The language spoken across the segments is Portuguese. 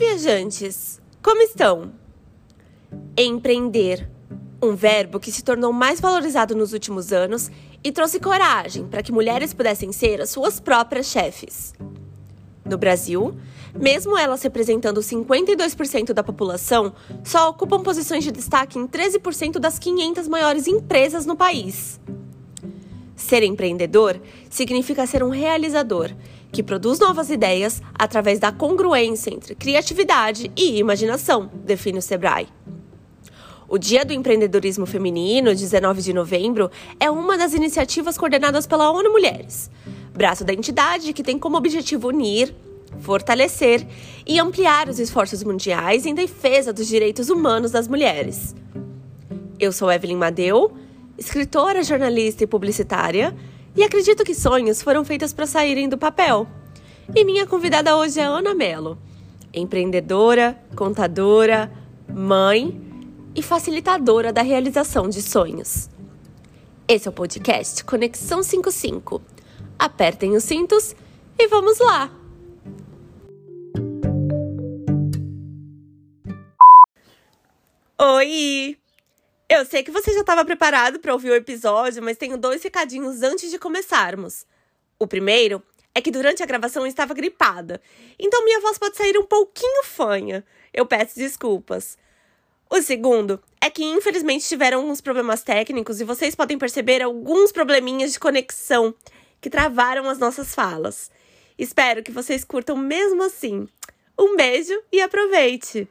viajantes! Como estão? Empreender, um verbo que se tornou mais valorizado nos últimos anos e trouxe coragem para que mulheres pudessem ser as suas próprias chefes. No Brasil, mesmo elas representando 52% da população, só ocupam posições de destaque em 13% das 500 maiores empresas no país. Ser empreendedor significa ser um realizador que produz novas ideias através da congruência entre criatividade e imaginação, define o Sebrae. O Dia do Empreendedorismo Feminino, 19 de novembro, é uma das iniciativas coordenadas pela ONU Mulheres, braço da entidade que tem como objetivo unir, fortalecer e ampliar os esforços mundiais em defesa dos direitos humanos das mulheres. Eu sou Evelyn Madeu, escritora, jornalista e publicitária e acredito que sonhos foram feitos para saírem do papel. E minha convidada hoje é Ana Mello, empreendedora, contadora, mãe e facilitadora da realização de sonhos. Esse é o podcast Conexão 55. Apertem os cintos e vamos lá! Oi! Eu sei que você já estava preparado para ouvir o episódio, mas tenho dois recadinhos antes de começarmos. O primeiro é que durante a gravação eu estava gripada, então minha voz pode sair um pouquinho fanha. Eu peço desculpas. O segundo é que infelizmente tiveram alguns problemas técnicos e vocês podem perceber alguns probleminhas de conexão que travaram as nossas falas. Espero que vocês curtam mesmo assim. Um beijo e aproveite!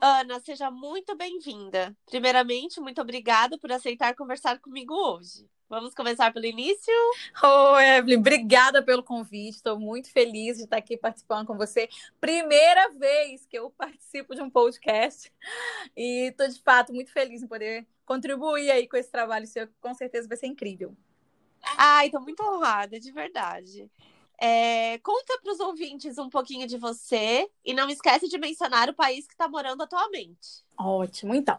Ana, seja muito bem-vinda. Primeiramente, muito obrigada por aceitar conversar comigo hoje. Vamos começar pelo início? Oi, Evelyn, obrigada pelo convite. Estou muito feliz de estar aqui participando com você. Primeira vez que eu participo de um podcast e estou de fato muito feliz em poder contribuir aí com esse trabalho seu, que com certeza vai ser incrível. Ai, estou muito honrada, de verdade. É, conta para os ouvintes um pouquinho de você e não esquece de mencionar o país que está morando atualmente. Ótimo, então.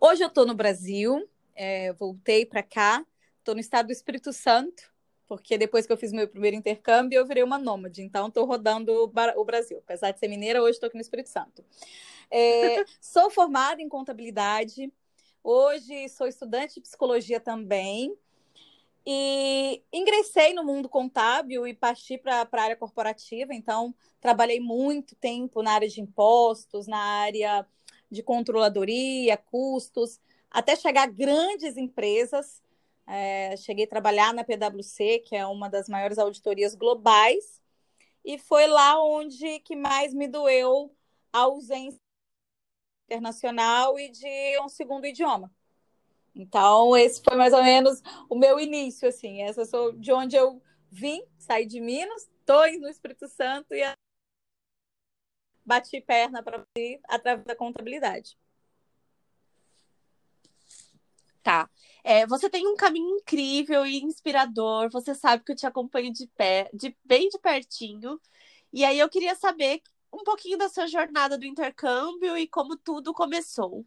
Hoje eu estou no Brasil, é, voltei para cá, estou no estado do Espírito Santo, porque depois que eu fiz meu primeiro intercâmbio eu virei uma nômade, então estou rodando o Brasil. Apesar de ser mineira, hoje estou aqui no Espírito Santo. É, sou formada em contabilidade, hoje sou estudante de psicologia também. E ingressei no mundo contábil e parti para a área corporativa. Então, trabalhei muito tempo na área de impostos, na área de controladoria, custos, até chegar a grandes empresas. É, cheguei a trabalhar na PwC, que é uma das maiores auditorias globais, e foi lá onde que mais me doeu a ausência internacional e de um segundo idioma. Então, esse foi mais ou menos o meu início, assim. Essa sou de onde eu vim, saí de Minas, estou no Espírito Santo e bati perna para ir através da contabilidade. Tá. É, você tem um caminho incrível e inspirador. Você sabe que eu te acompanho de pé, de bem de pertinho. E aí eu queria saber um pouquinho da sua jornada do intercâmbio e como tudo começou.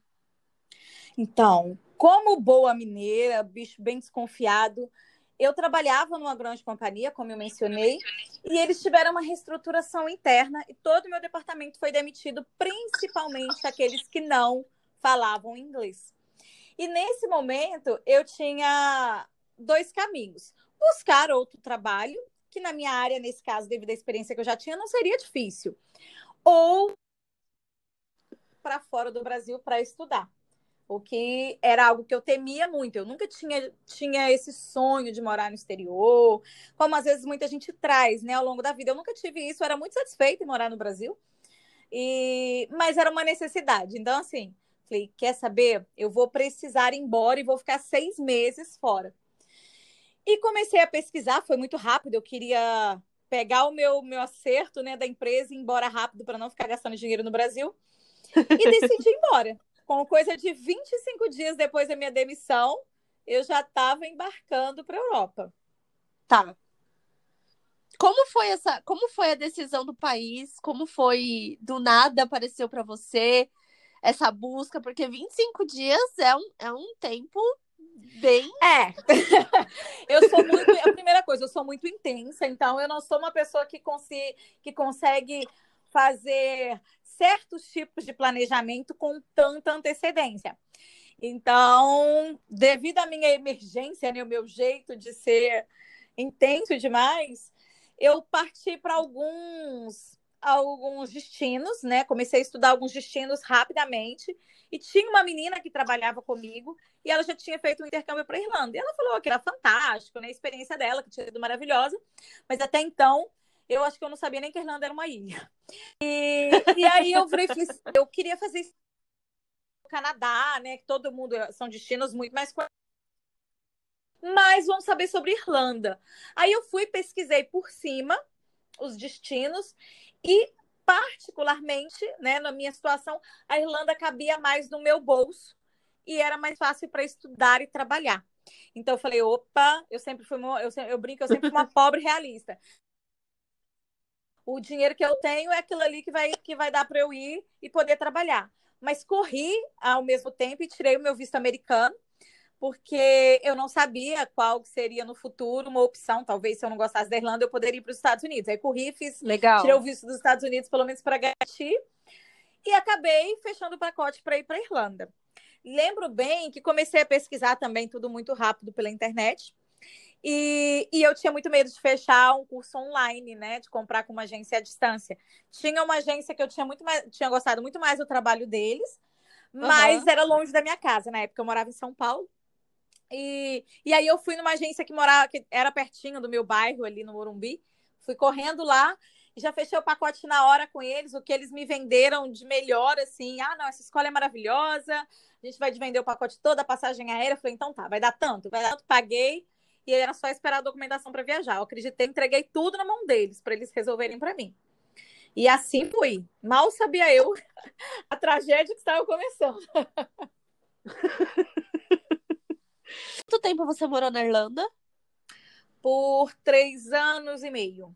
Então, como boa mineira, bicho bem desconfiado, eu trabalhava numa grande companhia, como eu mencionei, e eles tiveram uma reestruturação interna e todo o meu departamento foi demitido, principalmente aqueles que não falavam inglês. E nesse momento eu tinha dois caminhos: buscar outro trabalho, que na minha área, nesse caso, devido à experiência que eu já tinha, não seria difícil, ou para fora do Brasil para estudar o que era algo que eu temia muito. Eu nunca tinha, tinha esse sonho de morar no exterior, como às vezes muita gente traz, né, ao longo da vida. Eu nunca tive isso, eu era muito satisfeita em morar no Brasil, e mas era uma necessidade. Então, assim, falei, quer saber? Eu vou precisar ir embora e vou ficar seis meses fora. E comecei a pesquisar, foi muito rápido, eu queria pegar o meu, meu acerto né, da empresa e ir embora rápido para não ficar gastando dinheiro no Brasil. E decidi ir embora com coisa de 25 dias depois da minha demissão, eu já estava embarcando para a Europa. Tá. Como foi essa? Como foi a decisão do país? Como foi do nada apareceu para você essa busca? Porque 25 dias é um, é um tempo bem. É. eu sou muito. A primeira coisa, eu sou muito intensa, então eu não sou uma pessoa que, consi, que consegue fazer certos tipos de planejamento com tanta antecedência. Então, devido à minha emergência, né, o meu jeito de ser intenso demais, eu parti para alguns alguns destinos, né? Comecei a estudar alguns destinos rapidamente e tinha uma menina que trabalhava comigo e ela já tinha feito um intercâmbio para Irlanda. E ela falou que era fantástico, né? A experiência dela, que tinha sido maravilhosa, mas até então eu acho que eu não sabia nem que a Irlanda era uma ilha. E, e aí eu falei, eu queria fazer isso no Canadá, né? Que todo mundo são destinos muito mais mas vamos saber sobre Irlanda. Aí eu fui, pesquisei por cima os destinos e particularmente, né, na minha situação, a Irlanda cabia mais no meu bolso e era mais fácil para estudar e trabalhar. Então eu falei, opa, eu sempre fui uma, eu, eu brinco, eu sempre fui uma pobre realista. O dinheiro que eu tenho é aquilo ali que vai, que vai dar para eu ir e poder trabalhar. Mas corri ao mesmo tempo e tirei o meu visto americano porque eu não sabia qual seria no futuro uma opção. Talvez se eu não gostasse da Irlanda, eu poderia ir para os Estados Unidos. Aí corri, fiz, Legal. tirei o visto dos Estados Unidos, pelo menos para garantir, e acabei fechando o pacote para ir para a Irlanda. Lembro bem que comecei a pesquisar também tudo muito rápido pela internet. E, e, eu tinha muito medo de fechar um curso online, né? De comprar com uma agência à distância. Tinha uma agência que eu tinha muito mais, tinha gostado muito mais do trabalho deles, mas uhum. era longe da minha casa. Na época eu morava em São Paulo. E, e aí eu fui numa agência que morava, que era pertinho do meu bairro, ali no Morumbi. Fui correndo lá e já fechei o pacote na hora com eles, o que eles me venderam de melhor, assim. Ah, não, essa escola é maravilhosa, a gente vai te vender o pacote toda, a passagem aérea. Eu falei, então tá, vai dar tanto, vai dar tanto, paguei. E era só esperar a documentação para viajar. Eu acreditei, entreguei tudo na mão deles, para eles resolverem para mim. E assim fui. Mal sabia eu a tragédia que estava começando. Quanto tempo você morou na Irlanda? Por três anos e meio.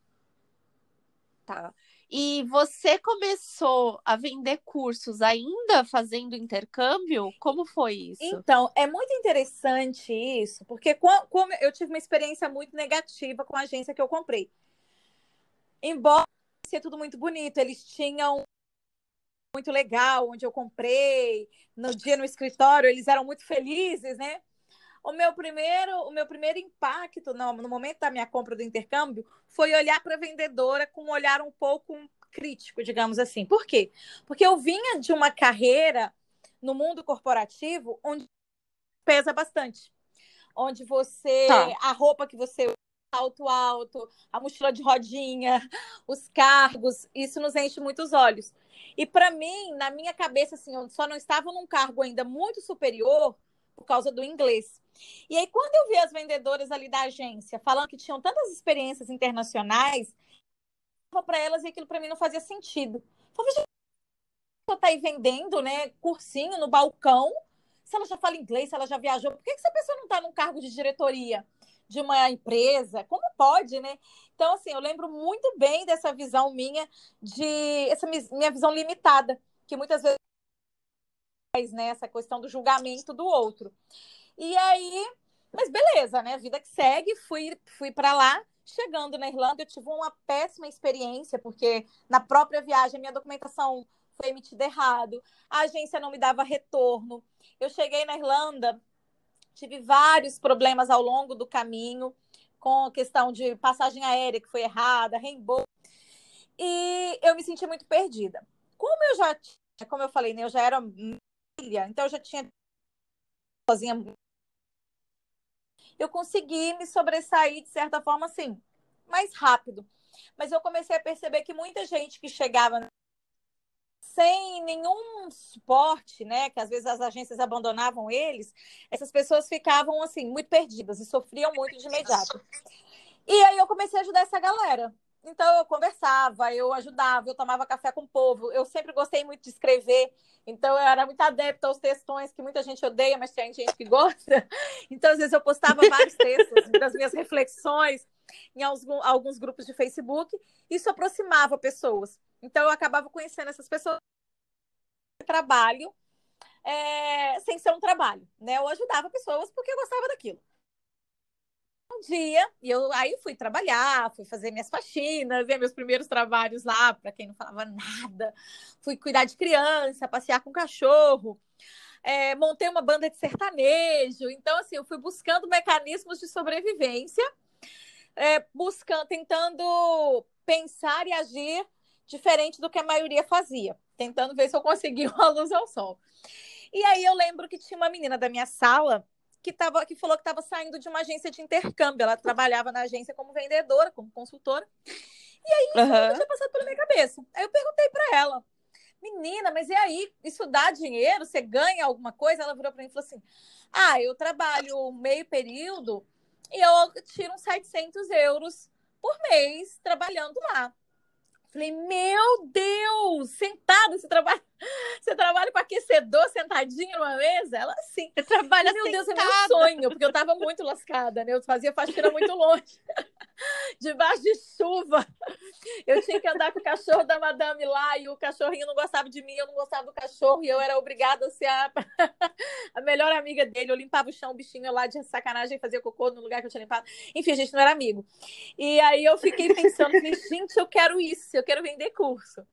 Tá. E você começou a vender cursos ainda fazendo intercâmbio? Como foi isso? Então, é muito interessante isso, porque como eu tive uma experiência muito negativa com a agência que eu comprei. Embora seja tudo muito bonito, eles tinham muito legal onde eu comprei, no dia no escritório, eles eram muito felizes, né? O meu primeiro, o meu primeiro impacto no, no momento da minha compra do intercâmbio foi olhar para a vendedora com um olhar um pouco crítico, digamos assim. Por quê? Porque eu vinha de uma carreira no mundo corporativo onde pesa bastante. Onde você. Tá. A roupa que você alto alto, a mochila de rodinha, os cargos, isso nos enche muito os olhos. E para mim, na minha cabeça, assim, eu só não estava num cargo ainda muito superior por causa do inglês. E aí, quando eu vi as vendedoras ali da agência falando que tinham tantas experiências internacionais, eu para elas e aquilo para mim não fazia sentido. Eu falei, tá aí vendendo, né, cursinho no balcão, se ela já fala inglês, se ela já viajou, por que, que essa pessoa não está num cargo de diretoria de uma empresa? Como pode, né? Então, assim, eu lembro muito bem dessa visão minha, de essa minha visão limitada, que muitas vezes né, essa questão do julgamento do outro. E aí, mas beleza, né? Vida que segue, fui, fui para lá. Chegando na Irlanda, eu tive uma péssima experiência, porque na própria viagem minha documentação foi emitida errado, a agência não me dava retorno. Eu cheguei na Irlanda, tive vários problemas ao longo do caminho, com a questão de passagem aérea que foi errada, reembolso. E eu me senti muito perdida. Como eu já, como eu falei, né, eu já era filha, então eu já tinha sozinha. Eu consegui me sobressair de certa forma assim, mais rápido. Mas eu comecei a perceber que muita gente que chegava sem nenhum suporte, né, que às vezes as agências abandonavam eles, essas pessoas ficavam assim muito perdidas e sofriam muito de imediato. E aí eu comecei a ajudar essa galera. Então eu conversava, eu ajudava, eu tomava café com o povo. Eu sempre gostei muito de escrever, então eu era muito adepta aos textões que muita gente odeia, mas tem gente que gosta. Então às vezes eu postava vários textos das minhas reflexões em alguns, grupos de Facebook. Isso aproximava pessoas. Então eu acabava conhecendo essas pessoas trabalho é, sem ser um trabalho, né? Eu ajudava pessoas porque eu gostava daquilo. Dia, e eu aí fui trabalhar, fui fazer minhas faxinas, ver meus primeiros trabalhos lá, para quem não falava nada. Fui cuidar de criança, passear com cachorro. É, montei uma banda de sertanejo. Então, assim, eu fui buscando mecanismos de sobrevivência, é, buscando, tentando pensar e agir diferente do que a maioria fazia, tentando ver se eu conseguia uma luz ao sol. E aí eu lembro que tinha uma menina da minha sala que, tava, que falou que estava saindo de uma agência de intercâmbio. Ela trabalhava na agência como vendedora, como consultora. E aí isso uhum. tinha passado pela minha cabeça. Aí eu perguntei para ela, menina, mas e aí? Isso dá dinheiro? Você ganha alguma coisa? Ela virou para mim e falou assim: ah, eu trabalho meio período e eu tiro uns 700 euros por mês trabalhando lá. Falei, meu Deus, sentada, você trabalha, você trabalha com aquecedor sentadinho numa mesa? Ela sim. Você trabalha Meu sentada. Deus, é meu sonho, porque eu tava muito lascada, né? Eu fazia faxina muito longe, debaixo de chuva. Eu tinha que andar com o cachorro da madame lá e o cachorrinho não gostava de mim, eu não gostava do cachorro e eu era obrigada a ser a, a melhor amiga dele. Eu limpava o chão, o bichinho lá de sacanagem, fazia cocô no lugar que eu tinha limpado. Enfim, a gente não era amigo. E aí eu fiquei pensando, falei, gente, eu quero isso eu quero vender curso.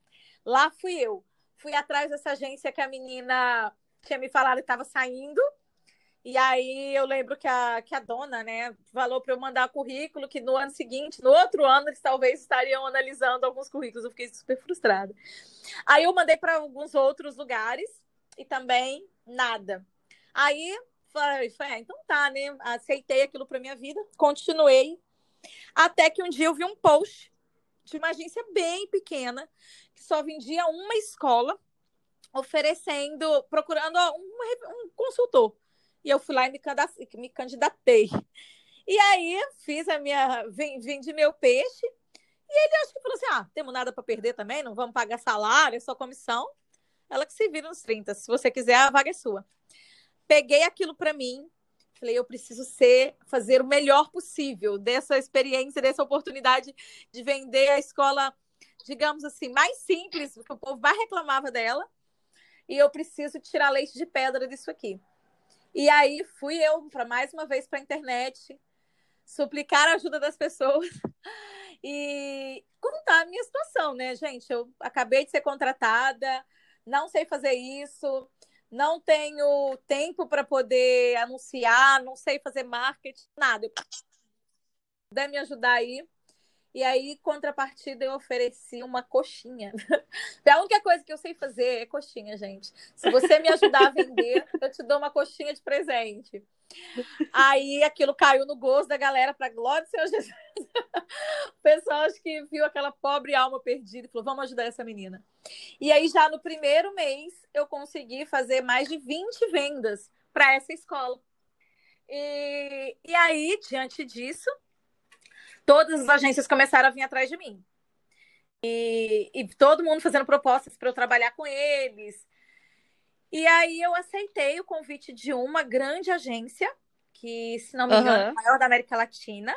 Lá fui eu. Fui atrás dessa agência que a menina tinha me falado que estava saindo. E aí eu lembro que a, que a dona, né, falou para eu mandar currículo, que no ano seguinte, no outro ano, eles talvez estariam analisando alguns currículos. Eu fiquei super frustrada. Aí eu mandei para alguns outros lugares e também nada. Aí falei, ah, então tá, né? Aceitei aquilo para minha vida, continuei. Até que um dia eu vi um post de uma agência bem pequena, que só vendia uma escola, oferecendo, procurando um, um consultor. E eu fui lá e me, me candidatei. E aí fiz a minha. Vendi meu peixe. E ele acho que falou assim: ah, temos nada para perder também, não vamos pagar salário, é só comissão. Ela que se vira nos 30. Se você quiser, a vaga é sua. Peguei aquilo para mim, Falei, eu preciso ser, fazer o melhor possível dessa experiência, dessa oportunidade de vender a escola, digamos assim, mais simples, porque o povo mais reclamava dela. E eu preciso tirar leite de pedra disso aqui. E aí fui eu para mais uma vez para a internet, suplicar a ajuda das pessoas e contar a minha situação, né, gente? Eu acabei de ser contratada, não sei fazer isso, não tenho tempo para poder anunciar, não sei fazer marketing, nada. Puder me ajudar aí. E aí, contrapartida, eu ofereci uma coxinha. A única coisa que eu sei fazer é coxinha, gente. Se você me ajudar a vender, eu te dou uma coxinha de presente. Aí aquilo caiu no gosto da galera, para glória do Senhor Jesus. O pessoal acho que viu aquela pobre alma perdida e falou: vamos ajudar essa menina. E aí, já no primeiro mês, eu consegui fazer mais de 20 vendas para essa escola. E, e aí, diante disso, todas as agências começaram a vir atrás de mim. E, e todo mundo fazendo propostas para eu trabalhar com eles. E aí eu aceitei o convite de uma grande agência, que, se não me engano, é a maior da América Latina,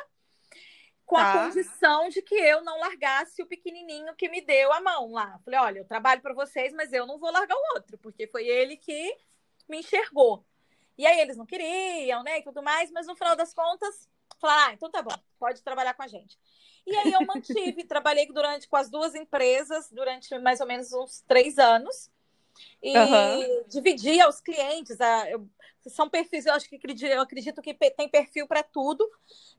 com tá. a condição de que eu não largasse o pequenininho que me deu a mão lá. Falei, olha, eu trabalho para vocês, mas eu não vou largar o outro, porque foi ele que me enxergou. E aí eles não queriam, né, e tudo mais, mas no final das contas, falaram, ah, então tá bom, pode trabalhar com a gente. E aí eu mantive, trabalhei durante com as duas empresas durante mais ou menos uns três anos e uhum. dividia os clientes. A, eu, são perfis, eu acho que eu acredito que tem perfil para tudo.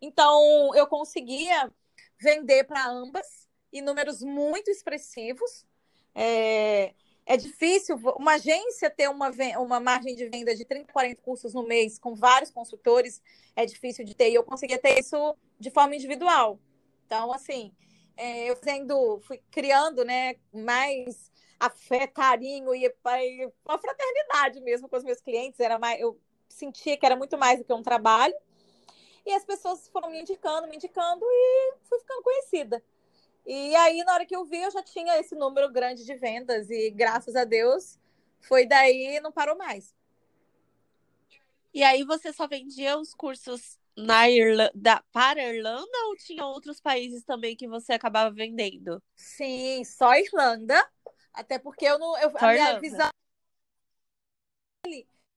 Então eu conseguia vender para ambas em números muito expressivos. É, é difícil uma agência ter uma, uma margem de venda de 30, 40 cursos no mês com vários consultores, é difícil de ter, e eu conseguia ter isso de forma individual. Então, assim, é, eu sendo, fui criando né, mais afé, carinho e, e uma fraternidade mesmo com os meus clientes. Era mais, eu sentia que era muito mais do que um trabalho. E as pessoas foram me indicando, me indicando e fui ficando conhecida. E aí, na hora que eu vi, eu já tinha esse número grande de vendas e graças a Deus foi daí não parou mais. E aí você só vendia os cursos na Irlanda, para a Irlanda ou tinha outros países também que você acabava vendendo? Sim, só Irlanda. Até porque eu não. Eu, a minha visão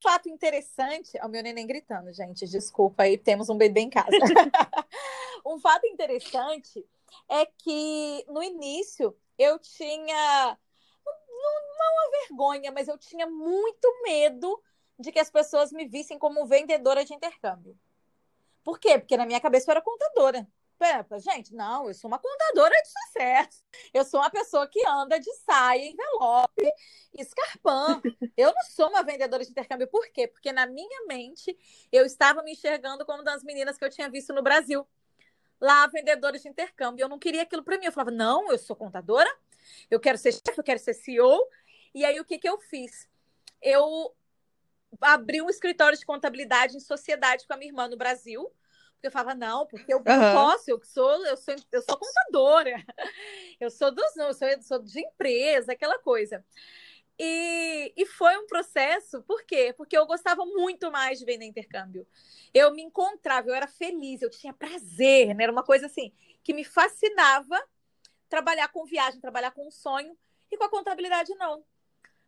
fato interessante. O meu neném gritando, gente, desculpa aí, temos um bebê em casa. um fato interessante é que no início eu tinha. Não, não uma vergonha, mas eu tinha muito medo de que as pessoas me vissem como vendedora de intercâmbio. Por quê? Porque na minha cabeça eu era contadora. Pepa, gente, não, eu sou uma contadora de sucesso. Eu sou uma pessoa que anda de saia, envelope, escarpão. Eu não sou uma vendedora de intercâmbio. Por quê? Porque na minha mente eu estava me enxergando como das meninas que eu tinha visto no Brasil. Lá, vendedores de intercâmbio. Eu não queria aquilo para mim. Eu falava, não, eu sou contadora, eu quero ser chefe, eu quero ser CEO. E aí, o que, que eu fiz? Eu abri um escritório de contabilidade em sociedade com a minha irmã no Brasil eu falava, não, porque eu, uhum. posso, eu sou, eu sou, eu sou contadora, eu sou dos, eu sou, eu sou de empresa, aquela coisa. E, e foi um processo, por quê? Porque eu gostava muito mais de vender intercâmbio. Eu me encontrava, eu era feliz, eu tinha prazer, né? Era uma coisa assim que me fascinava trabalhar com viagem, trabalhar com um sonho, e com a contabilidade não.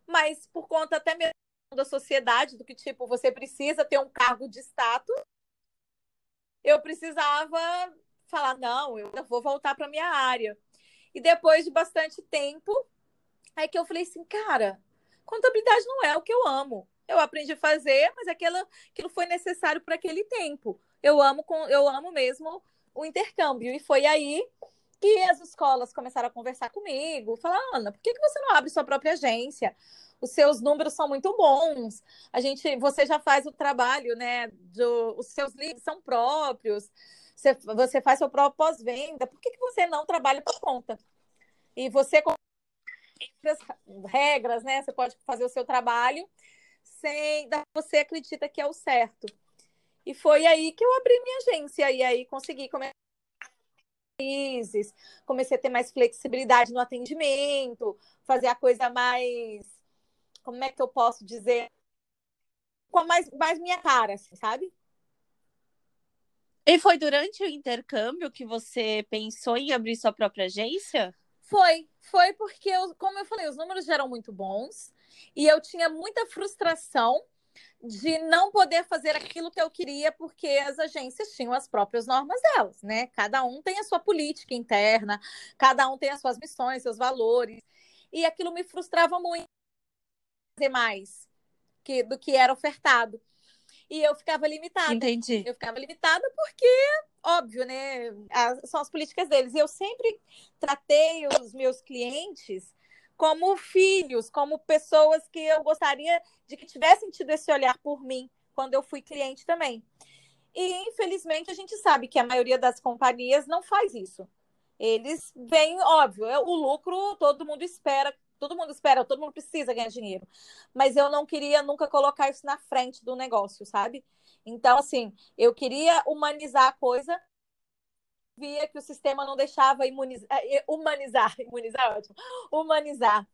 Mas por conta até mesmo da sociedade, do que tipo, você precisa ter um cargo de status eu precisava falar, não, eu vou voltar para minha área. E depois de bastante tempo, aí que eu falei assim, cara, contabilidade não é o que eu amo. Eu aprendi a fazer, mas aquilo, aquilo foi necessário para aquele tempo. Eu amo, eu amo mesmo o intercâmbio. E foi aí que as escolas começaram a conversar comigo, falar, Ana, por que, que você não abre sua própria agência? Os seus números são muito bons. A gente, você já faz o trabalho, né? Do, os seus livros são próprios. Você, você faz seu próprio pós-venda. Por que, que você não trabalha por conta? E você com regras, né? Você pode fazer o seu trabalho sem você acredita que é o certo. E foi aí que eu abri minha agência e aí consegui começar comecei a ter mais flexibilidade no atendimento, fazer a coisa mais como é que eu posso dizer? Com mais, mais minha cara, assim, sabe? E foi durante o intercâmbio que você pensou em abrir sua própria agência? Foi, foi porque, eu, como eu falei, os números eram muito bons e eu tinha muita frustração de não poder fazer aquilo que eu queria, porque as agências tinham as próprias normas delas, né? Cada um tem a sua política interna, cada um tem as suas missões, seus valores, e aquilo me frustrava muito fazer mais que, do que era ofertado. E eu ficava limitada. Entendi. Eu ficava limitada porque, óbvio, né? As, são as políticas deles. E eu sempre tratei os meus clientes como filhos, como pessoas que eu gostaria de que tivessem tido esse olhar por mim quando eu fui cliente também. E, infelizmente, a gente sabe que a maioria das companhias não faz isso. Eles vêm, óbvio, é o lucro todo mundo espera todo mundo espera, todo mundo precisa ganhar dinheiro. Mas eu não queria nunca colocar isso na frente do negócio, sabe? Então, assim, eu queria humanizar a coisa, via que o sistema não deixava imunizar, eh, humanizar, imunizar é ótimo, humanizar.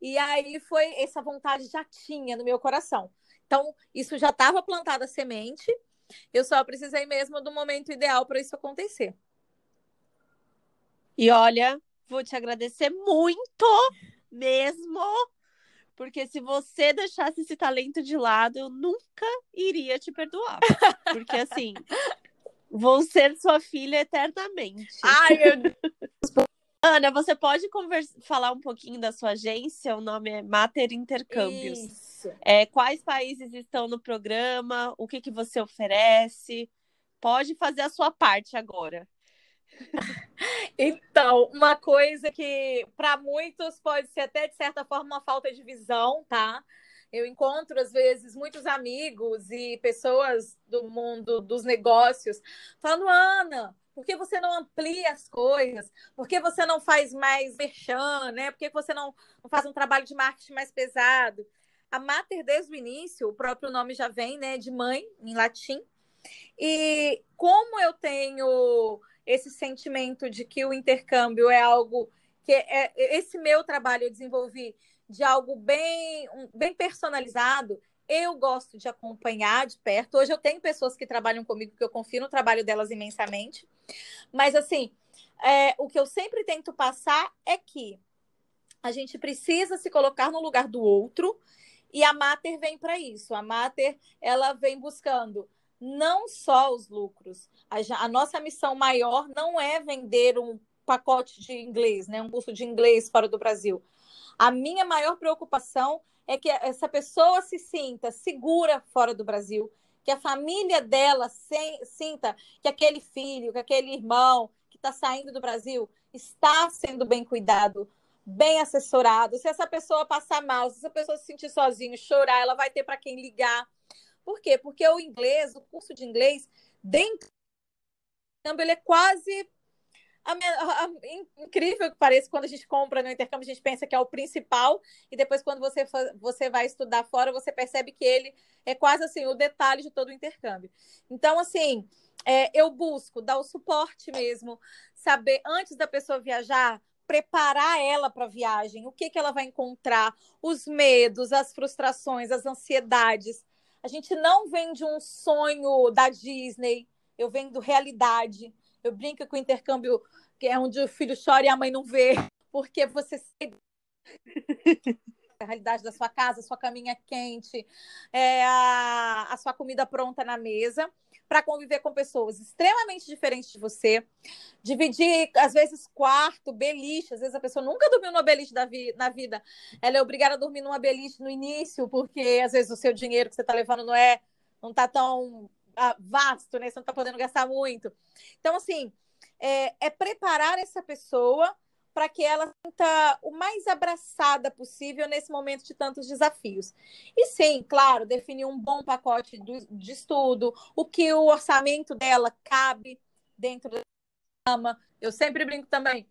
E aí foi essa vontade já tinha no meu coração. Então, isso já estava plantada a semente, eu só precisei mesmo do momento ideal para isso acontecer. E olha, vou te agradecer muito mesmo. Porque se você deixasse esse talento de lado, eu nunca iria te perdoar. Porque assim, vou ser sua filha eternamente. Ai, meu Deus. Ana, você pode conversa... falar um pouquinho da sua agência? O nome é Mater Intercâmbios. Isso. É, quais países estão no programa? O que, que você oferece? Pode fazer a sua parte agora. Então, uma coisa que para muitos pode ser até de certa forma uma falta de visão, tá? Eu encontro às vezes muitos amigos e pessoas do mundo dos negócios falando, Ana, por que você não amplia as coisas? Por que você não faz mais merchan, né? Por que você não, não faz um trabalho de marketing mais pesado? A Mater, desde o início, o próprio nome já vem, né, de mãe, em latim. E como eu tenho esse sentimento de que o intercâmbio é algo que é, é esse meu trabalho eu desenvolvi de algo bem, bem personalizado. Eu gosto de acompanhar de perto. Hoje eu tenho pessoas que trabalham comigo que eu confio no trabalho delas imensamente. Mas assim, é, o que eu sempre tento passar é que a gente precisa se colocar no lugar do outro E a Mater vem para isso. A Mater ela vem buscando não só os lucros. A, a, nossa missão maior não é vender um pacote de inglês, né, um curso de inglês fora do Brasil. A minha maior preocupação é que essa pessoa se sinta segura fora do Brasil, que a família dela se, sinta que aquele filho, que aquele irmão que está saindo do Brasil está sendo bem cuidado, bem assessorado. Se essa pessoa passar mal, se essa pessoa se sentir sozinha, chorar, ela vai ter para quem ligar. Por quê? Porque o inglês, o curso de inglês, dentro do ele é quase a, a, a, incrível que pareça, quando a gente compra no intercâmbio, a gente pensa que é o principal, e depois, quando você, você vai estudar fora, você percebe que ele é quase assim o detalhe de todo o intercâmbio. Então, assim, é, eu busco dar o suporte mesmo, saber antes da pessoa viajar, preparar ela para a viagem, o que, que ela vai encontrar, os medos, as frustrações, as ansiedades. A gente não vem de um sonho da Disney, eu venho do realidade. Eu brinco com o intercâmbio que é onde o filho chora e a mãe não vê, porque você a realidade da sua casa, sua caminha quente, é a, a sua comida pronta na mesa, para conviver com pessoas extremamente diferentes de você, dividir, às vezes, quarto, beliche, às vezes a pessoa nunca dormiu numa beliche vi na vida, ela é obrigada a dormir numa beliche no início, porque às vezes o seu dinheiro que você está levando não é, não está tão ah, vasto, né? Você não está podendo gastar muito. Então, assim, é, é preparar essa pessoa para que ela sinta o mais abraçada possível nesse momento de tantos desafios. E sim, claro, definir um bom pacote de estudo, o que o orçamento dela cabe dentro da cama. Eu sempre brinco também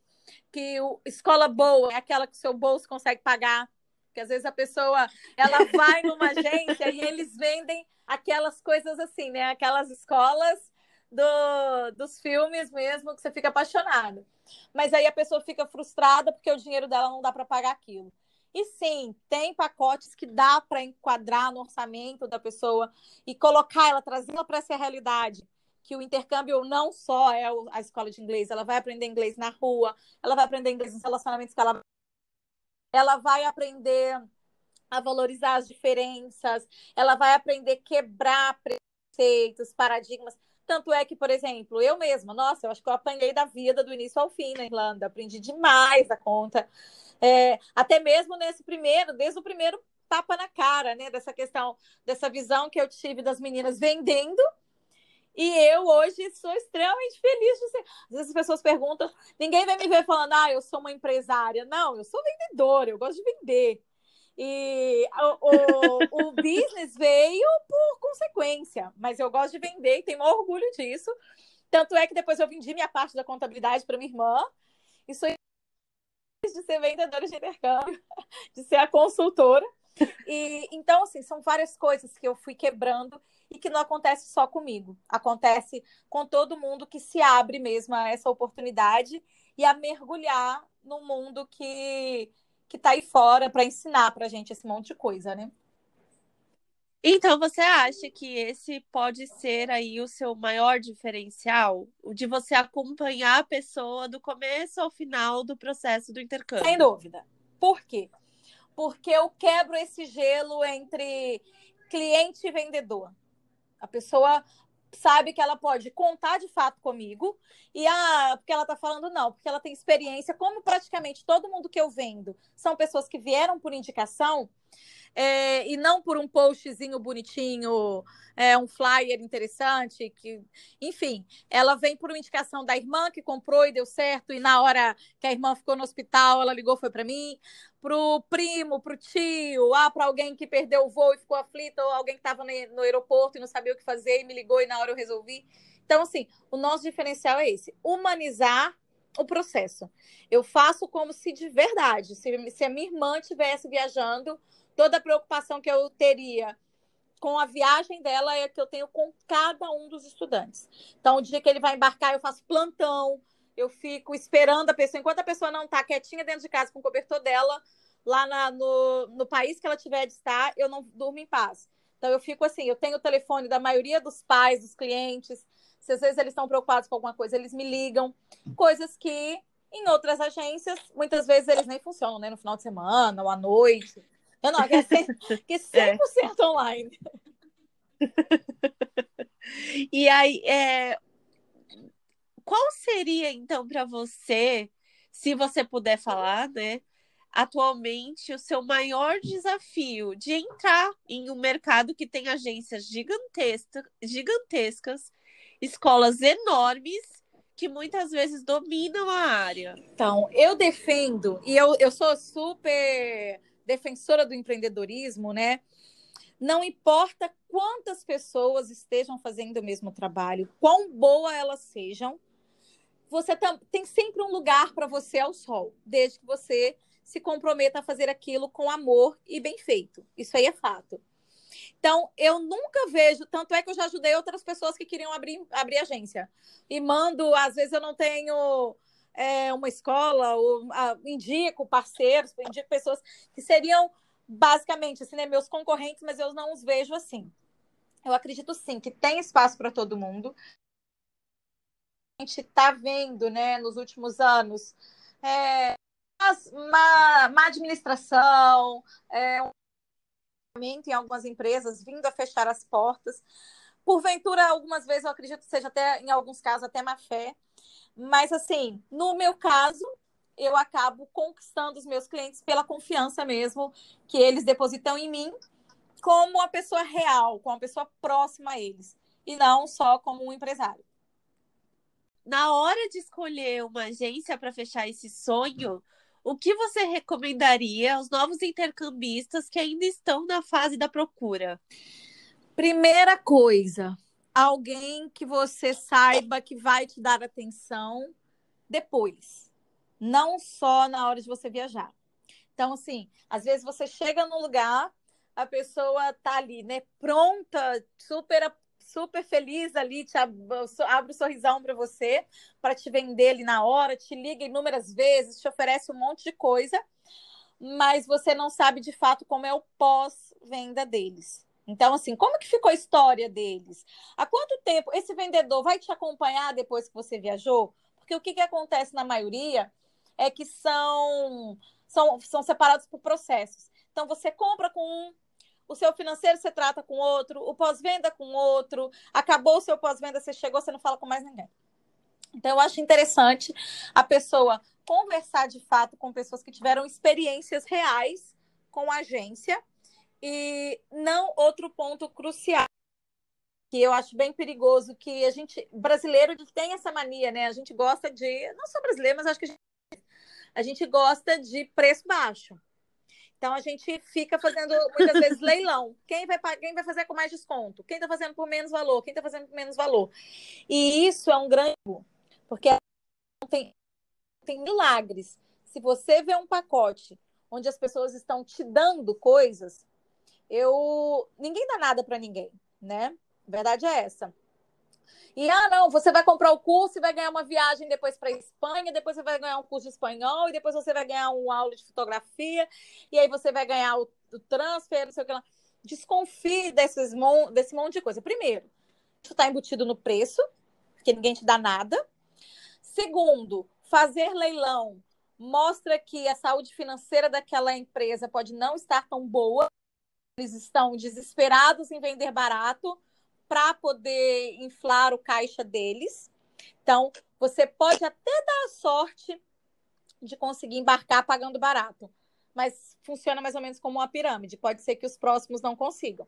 que o, escola boa é aquela que o seu bolso consegue pagar. Porque às vezes a pessoa ela vai numa agência e eles vendem aquelas coisas assim, né? Aquelas escolas do, dos filmes mesmo que você fica apaixonado. Mas aí a pessoa fica frustrada porque o dinheiro dela não dá para pagar aquilo. E sim, tem pacotes que dá para enquadrar no orçamento da pessoa e colocar ela, trazê-la para essa realidade. Que o intercâmbio não só é a escola de inglês, ela vai aprender inglês na rua, ela vai aprender inglês nos relacionamentos que ela. Ela vai aprender a valorizar as diferenças, ela vai aprender a quebrar preceitos, paradigmas. Tanto é que, por exemplo, eu mesma, nossa, eu acho que eu apanhei da vida do início ao fim na Irlanda, aprendi demais a conta. É, até mesmo nesse primeiro, desde o primeiro tapa na cara, né? Dessa questão, dessa visão que eu tive das meninas vendendo. E eu hoje sou extremamente feliz de ser. Às vezes as pessoas perguntam, ninguém vai me ver falando, ah, eu sou uma empresária. Não, eu sou vendedora, eu gosto de vender. E o, o, o business veio por consequência, mas eu gosto de vender e tenho orgulho disso. Tanto é que depois eu vendi minha parte da contabilidade para minha irmã. E sou de ser vendedora de intercâmbio, de ser a consultora. E então, assim, são várias coisas que eu fui quebrando e que não acontece só comigo. Acontece com todo mundo que se abre mesmo a essa oportunidade e a mergulhar num mundo que que está aí fora para ensinar para a gente esse monte de coisa, né? Então, você acha que esse pode ser aí o seu maior diferencial? O de você acompanhar a pessoa do começo ao final do processo do intercâmbio? Sem dúvida. Por quê? Porque eu quebro esse gelo entre cliente e vendedor. A pessoa sabe que ela pode contar de fato comigo e ah, porque ela está falando não, porque ela tem experiência, como praticamente todo mundo que eu vendo são pessoas que vieram por indicação, é, e não por um postzinho bonitinho, é, um flyer interessante, que, enfim, ela vem por uma indicação da irmã que comprou e deu certo, e na hora que a irmã ficou no hospital, ela ligou, foi para mim, pro primo, pro tio, ah, para alguém que perdeu o voo e ficou aflito, ou alguém que estava no, no aeroporto e não sabia o que fazer e me ligou e na hora eu resolvi. Então, assim, o nosso diferencial é esse: humanizar o processo. Eu faço como se de verdade, se, se a minha irmã estivesse viajando toda a preocupação que eu teria com a viagem dela é que eu tenho com cada um dos estudantes. Então, o dia que ele vai embarcar, eu faço plantão, eu fico esperando a pessoa, enquanto a pessoa não está quietinha dentro de casa com o cobertor dela, lá na, no, no país que ela tiver de estar, eu não durmo em paz. Então, eu fico assim, eu tenho o telefone da maioria dos pais, dos clientes, se às vezes eles estão preocupados com alguma coisa, eles me ligam, coisas que em outras agências, muitas vezes eles nem funcionam, né, no final de semana ou à noite. Eu não, que é 100%, que 100 é. online. e aí, é... qual seria, então, para você, se você puder falar, né? Atualmente, o seu maior desafio de entrar em um mercado que tem agências gigantescas, gigantescas escolas enormes que muitas vezes dominam a área. Então, eu defendo, e eu, eu sou super defensora do empreendedorismo, né? Não importa quantas pessoas estejam fazendo o mesmo trabalho, quão boa elas sejam, você tem sempre um lugar para você ao sol, desde que você se comprometa a fazer aquilo com amor e bem feito. Isso aí é fato. Então, eu nunca vejo, tanto é que eu já ajudei outras pessoas que queriam abrir, abrir agência. E mando, às vezes eu não tenho é, uma escola, ou a, indico parceiros, indico pessoas que seriam basicamente assim, né, meus concorrentes, mas eu não os vejo assim. Eu acredito sim que tem espaço para todo mundo. A gente está vendo, né, nos últimos anos, é, má administração, é, em algumas empresas vindo a fechar as portas. Porventura, algumas vezes eu acredito que seja até, em alguns casos, até má fé. Mas, assim, no meu caso, eu acabo conquistando os meus clientes pela confiança mesmo que eles depositam em mim, como uma pessoa real, como uma pessoa próxima a eles, e não só como um empresário. Na hora de escolher uma agência para fechar esse sonho, o que você recomendaria aos novos intercambistas que ainda estão na fase da procura? Primeira coisa, alguém que você saiba que vai te dar atenção depois, não só na hora de você viajar. Então, assim, às vezes você chega num lugar, a pessoa tá ali, né, pronta, super super feliz ali, te abre, abre o um sorrisão para você, para te vender ali na hora, te liga inúmeras vezes, te oferece um monte de coisa, mas você não sabe de fato como é o pós-venda deles. Então, assim, como que ficou a história deles? Há quanto tempo esse vendedor vai te acompanhar depois que você viajou? Porque o que, que acontece na maioria é que são, são, são separados por processos. Então, você compra com um, o seu financeiro você trata com outro, o pós-venda com outro, acabou o seu pós-venda, você chegou, você não fala com mais ninguém. Então, eu acho interessante a pessoa conversar de fato com pessoas que tiveram experiências reais com a agência. E não outro ponto crucial que eu acho bem perigoso que a gente brasileiro tem essa mania, né? A gente gosta de, não só brasileiro, mas acho que a gente, a gente gosta de preço baixo. Então a gente fica fazendo muitas vezes leilão. Quem vai, quem vai fazer com mais desconto? Quem está fazendo por menos valor? Quem está fazendo por menos valor? E isso é um grande porque tem, tem milagres. Se você vê um pacote onde as pessoas estão te dando coisas, eu ninguém dá nada para ninguém, né? Verdade é essa. E ah, não, você vai comprar o curso e vai ganhar uma viagem depois para Espanha, depois você vai ganhar um curso de espanhol, e depois você vai ganhar uma aula de fotografia, e aí você vai ganhar o, o transfer, não sei o que lá. Desconfie desses mon desse monte de coisa. Primeiro, isso está embutido no preço, porque ninguém te dá nada. Segundo, fazer leilão mostra que a saúde financeira daquela empresa pode não estar tão boa. Eles estão desesperados em vender barato para poder inflar o caixa deles. Então, você pode até dar a sorte de conseguir embarcar pagando barato, mas funciona mais ou menos como uma pirâmide. Pode ser que os próximos não consigam,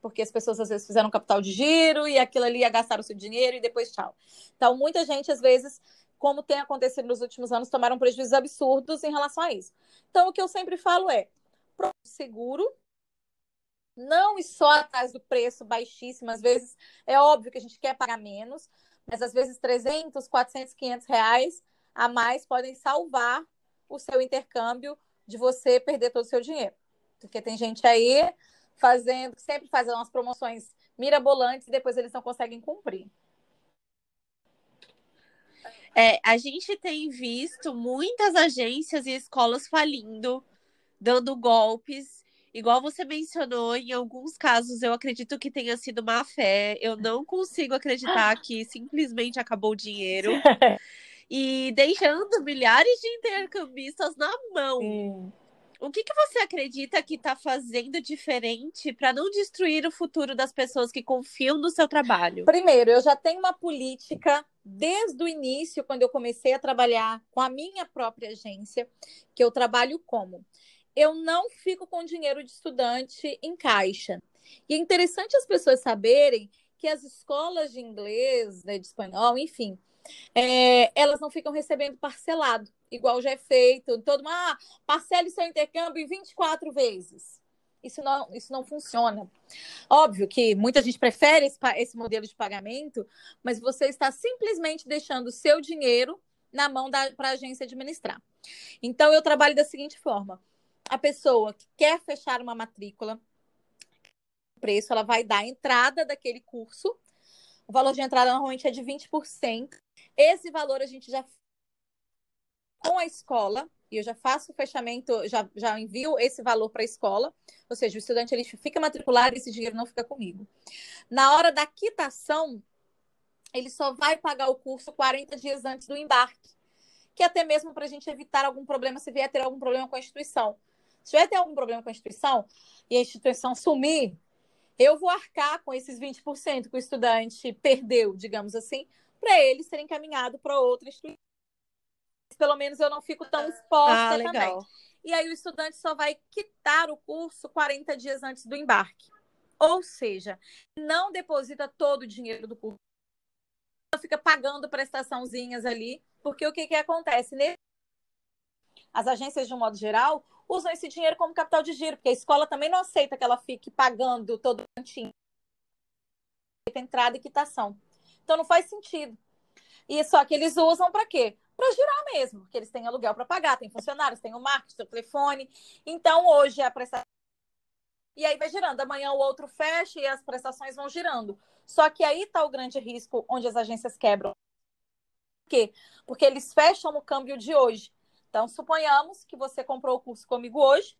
porque as pessoas às vezes fizeram capital de giro e aquilo ali ia gastar o seu dinheiro e depois tchau. Então, muita gente às vezes, como tem acontecido nos últimos anos, tomaram prejuízos absurdos em relação a isso. Então, o que eu sempre falo é: seguro, não e só atrás do preço baixíssimo. Às vezes é óbvio que a gente quer pagar menos, mas às vezes 300, 400, 500 reais a mais podem salvar o seu intercâmbio de você perder todo o seu dinheiro. Porque tem gente aí fazendo, sempre fazendo umas promoções mirabolantes e depois eles não conseguem cumprir. É, a gente tem visto muitas agências e escolas falindo, dando golpes Igual você mencionou, em alguns casos eu acredito que tenha sido má fé. Eu não consigo acreditar que simplesmente acabou o dinheiro. e deixando milhares de intercambistas na mão. Sim. O que, que você acredita que está fazendo diferente para não destruir o futuro das pessoas que confiam no seu trabalho? Primeiro, eu já tenho uma política desde o início, quando eu comecei a trabalhar com a minha própria agência, que eu trabalho como? Eu não fico com dinheiro de estudante em caixa. E é interessante as pessoas saberem que as escolas de inglês, né, de espanhol, enfim, é, elas não ficam recebendo parcelado, igual já é feito. Todo mundo, ah, parcele seu intercâmbio em 24 vezes. Isso não, isso não funciona. Óbvio que muita gente prefere esse, esse modelo de pagamento, mas você está simplesmente deixando o seu dinheiro na mão para a agência administrar. Então, eu trabalho da seguinte forma: a pessoa que quer fechar uma matrícula, preço, ela vai dar a entrada daquele curso. O valor de entrada normalmente é de 20%. Esse valor a gente já com a escola, e eu já faço o fechamento, já, já envio esse valor para a escola, ou seja, o estudante ele fica matriculado e esse dinheiro não fica comigo. Na hora da quitação, ele só vai pagar o curso 40 dias antes do embarque, que é até mesmo para a gente evitar algum problema se vier ter algum problema com a instituição. Se vier ter algum problema com a instituição e a instituição sumir, eu vou arcar com esses 20% que o estudante perdeu, digamos assim, para ele ser encaminhado para outra instituição. Pelo menos eu não fico tão exposta ah, também. E aí o estudante só vai quitar o curso 40 dias antes do embarque. Ou seja, não deposita todo o dinheiro do curso. Fica pagando prestaçãozinhas ali, porque o que, que acontece? As agências, de um modo geral, usam esse dinheiro como capital de giro, porque a escola também não aceita que ela fique pagando todo o cantinho. Entrada e quitação. Então não faz sentido. E só que eles usam para quê? Para girar mesmo, porque eles têm aluguel para pagar, tem funcionários, tem o marketing, tem o telefone. Então hoje a prestação e aí vai girando. Amanhã o outro fecha e as prestações vão girando. Só que aí está o grande risco onde as agências quebram. Por quê? Porque eles fecham no câmbio de hoje. Então, suponhamos que você comprou o curso comigo hoje.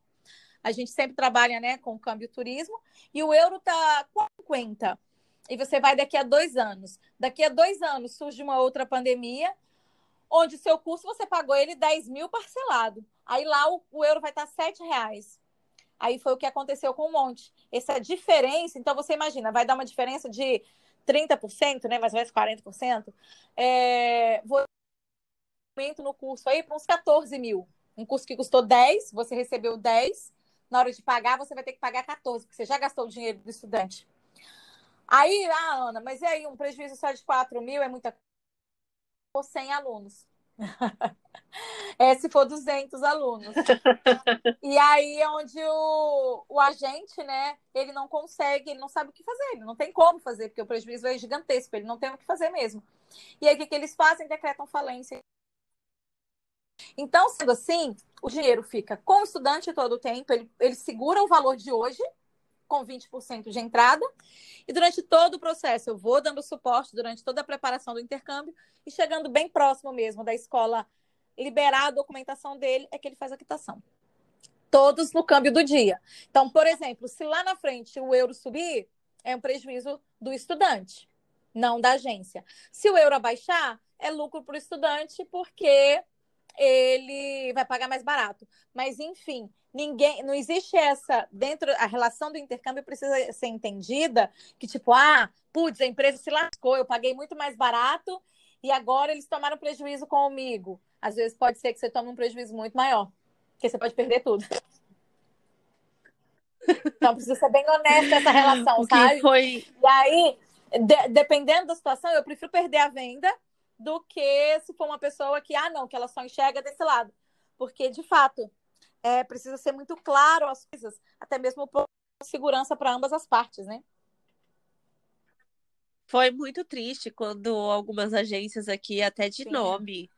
A gente sempre trabalha né, com câmbio turismo. E o euro está 50 e você vai daqui a dois anos. Daqui a dois anos surge uma outra pandemia, onde o seu curso você pagou ele 10 mil parcelado. Aí lá o, o euro vai estar 7 reais. Aí foi o que aconteceu com um monte. Essa diferença, então você imagina, vai dar uma diferença de 30%, né? Mais ou menos 40%. É, vou no curso aí para uns 14 mil. Um curso que custou 10, você recebeu 10. Na hora de pagar, você vai ter que pagar 14, porque você já gastou o dinheiro do estudante. Aí, ah, Ana, mas e aí, um prejuízo só de 4 mil é muita Ou 100 alunos. é se for 200 alunos. e aí é onde o, o agente, né, ele não consegue, ele não sabe o que fazer, ele não tem como fazer, porque o prejuízo é gigantesco, ele não tem o que fazer mesmo. E aí o que, que eles fazem? Decretam falência. Então, sendo assim, o dinheiro fica com o estudante todo o tempo, ele, ele segura o valor de hoje, com 20% de entrada. E durante todo o processo, eu vou dando suporte durante toda a preparação do intercâmbio e chegando bem próximo mesmo da escola liberar a documentação dele, é que ele faz a quitação. Todos no câmbio do dia. Então, por exemplo, se lá na frente o euro subir, é um prejuízo do estudante, não da agência. Se o euro abaixar, é lucro para o estudante, porque ele vai pagar mais barato. Mas, enfim, ninguém, não existe essa dentro a relação do intercâmbio precisa ser entendida que tipo, ah, putz, a empresa se lascou, eu paguei muito mais barato e agora eles tomaram prejuízo comigo. Às vezes pode ser que você tome um prejuízo muito maior, porque você pode perder tudo. Então precisa ser bem honesta essa relação, sabe? Foi... E aí, de, dependendo da situação, eu prefiro perder a venda do que se for uma pessoa que, ah, não, que ela só enxerga desse lado. Porque, de fato, é, precisa ser muito claro as coisas, até mesmo por segurança para ambas as partes, né? Foi muito triste quando algumas agências aqui, até de Sim. nome,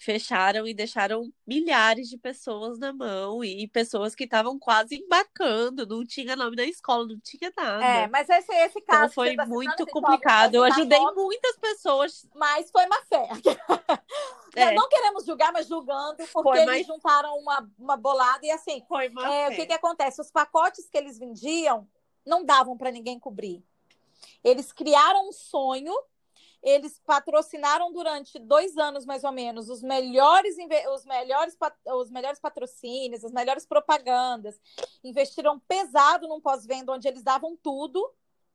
fecharam e deixaram milhares de pessoas na mão e pessoas que estavam quase embarcando, não tinha nome da escola, não tinha nada. É, mas esse, esse então, caso. Então foi tá muito complicado. Eu ajudei muitas pessoas. Mas foi má fé. É. Não queremos julgar, mas julgando, porque eles juntaram uma, uma bolada e assim. Foi má é, fé. O que, que acontece? Os pacotes que eles vendiam não davam para ninguém cobrir. Eles criaram um sonho eles patrocinaram durante dois anos, mais ou menos, os melhores, os melhores, os melhores patrocínios, as melhores propagandas. Investiram pesado num pós-venda onde eles davam tudo,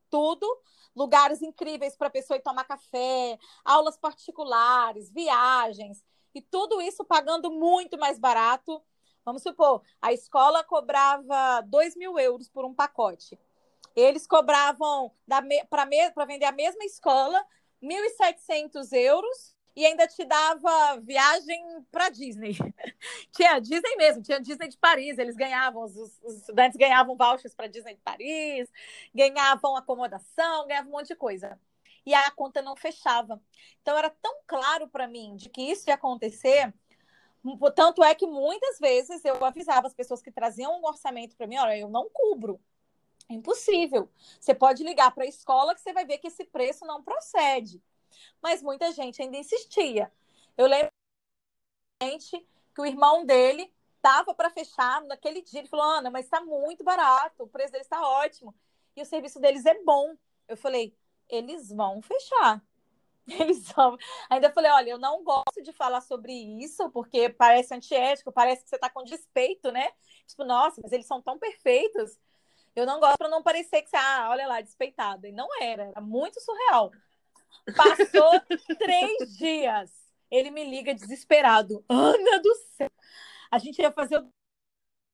tudo. Lugares incríveis para a pessoa ir tomar café, aulas particulares, viagens, e tudo isso pagando muito mais barato. Vamos supor, a escola cobrava 2 mil euros por um pacote. Eles cobravam para vender a mesma escola 1.700 euros e ainda te dava viagem para Disney. tinha Disney mesmo, tinha Disney de Paris, eles ganhavam, os, os estudantes ganhavam vouchers para Disney de Paris, ganhavam acomodação, ganhavam um monte de coisa. E a conta não fechava. Então era tão claro para mim de que isso ia acontecer, tanto é que muitas vezes eu avisava as pessoas que traziam um orçamento para mim, olha, eu não cubro. Impossível. Você pode ligar para a escola que você vai ver que esse preço não procede. Mas muita gente ainda insistia. Eu lembro que o irmão dele estava para fechar naquele dia. Ele falou: Ana, mas está muito barato, o preço dele está ótimo. E o serviço deles é bom. Eu falei: eles vão fechar. Eles vão. Ainda falei: olha, eu não gosto de falar sobre isso, porque parece antiético, parece que você está com despeito, né? Tipo, nossa, mas eles são tão perfeitos. Eu não gosto para não parecer que você, ah, olha lá, despeitada. E não era, era muito surreal. Passou três dias. Ele me liga desesperado. Ana do céu. A gente ia fazer o.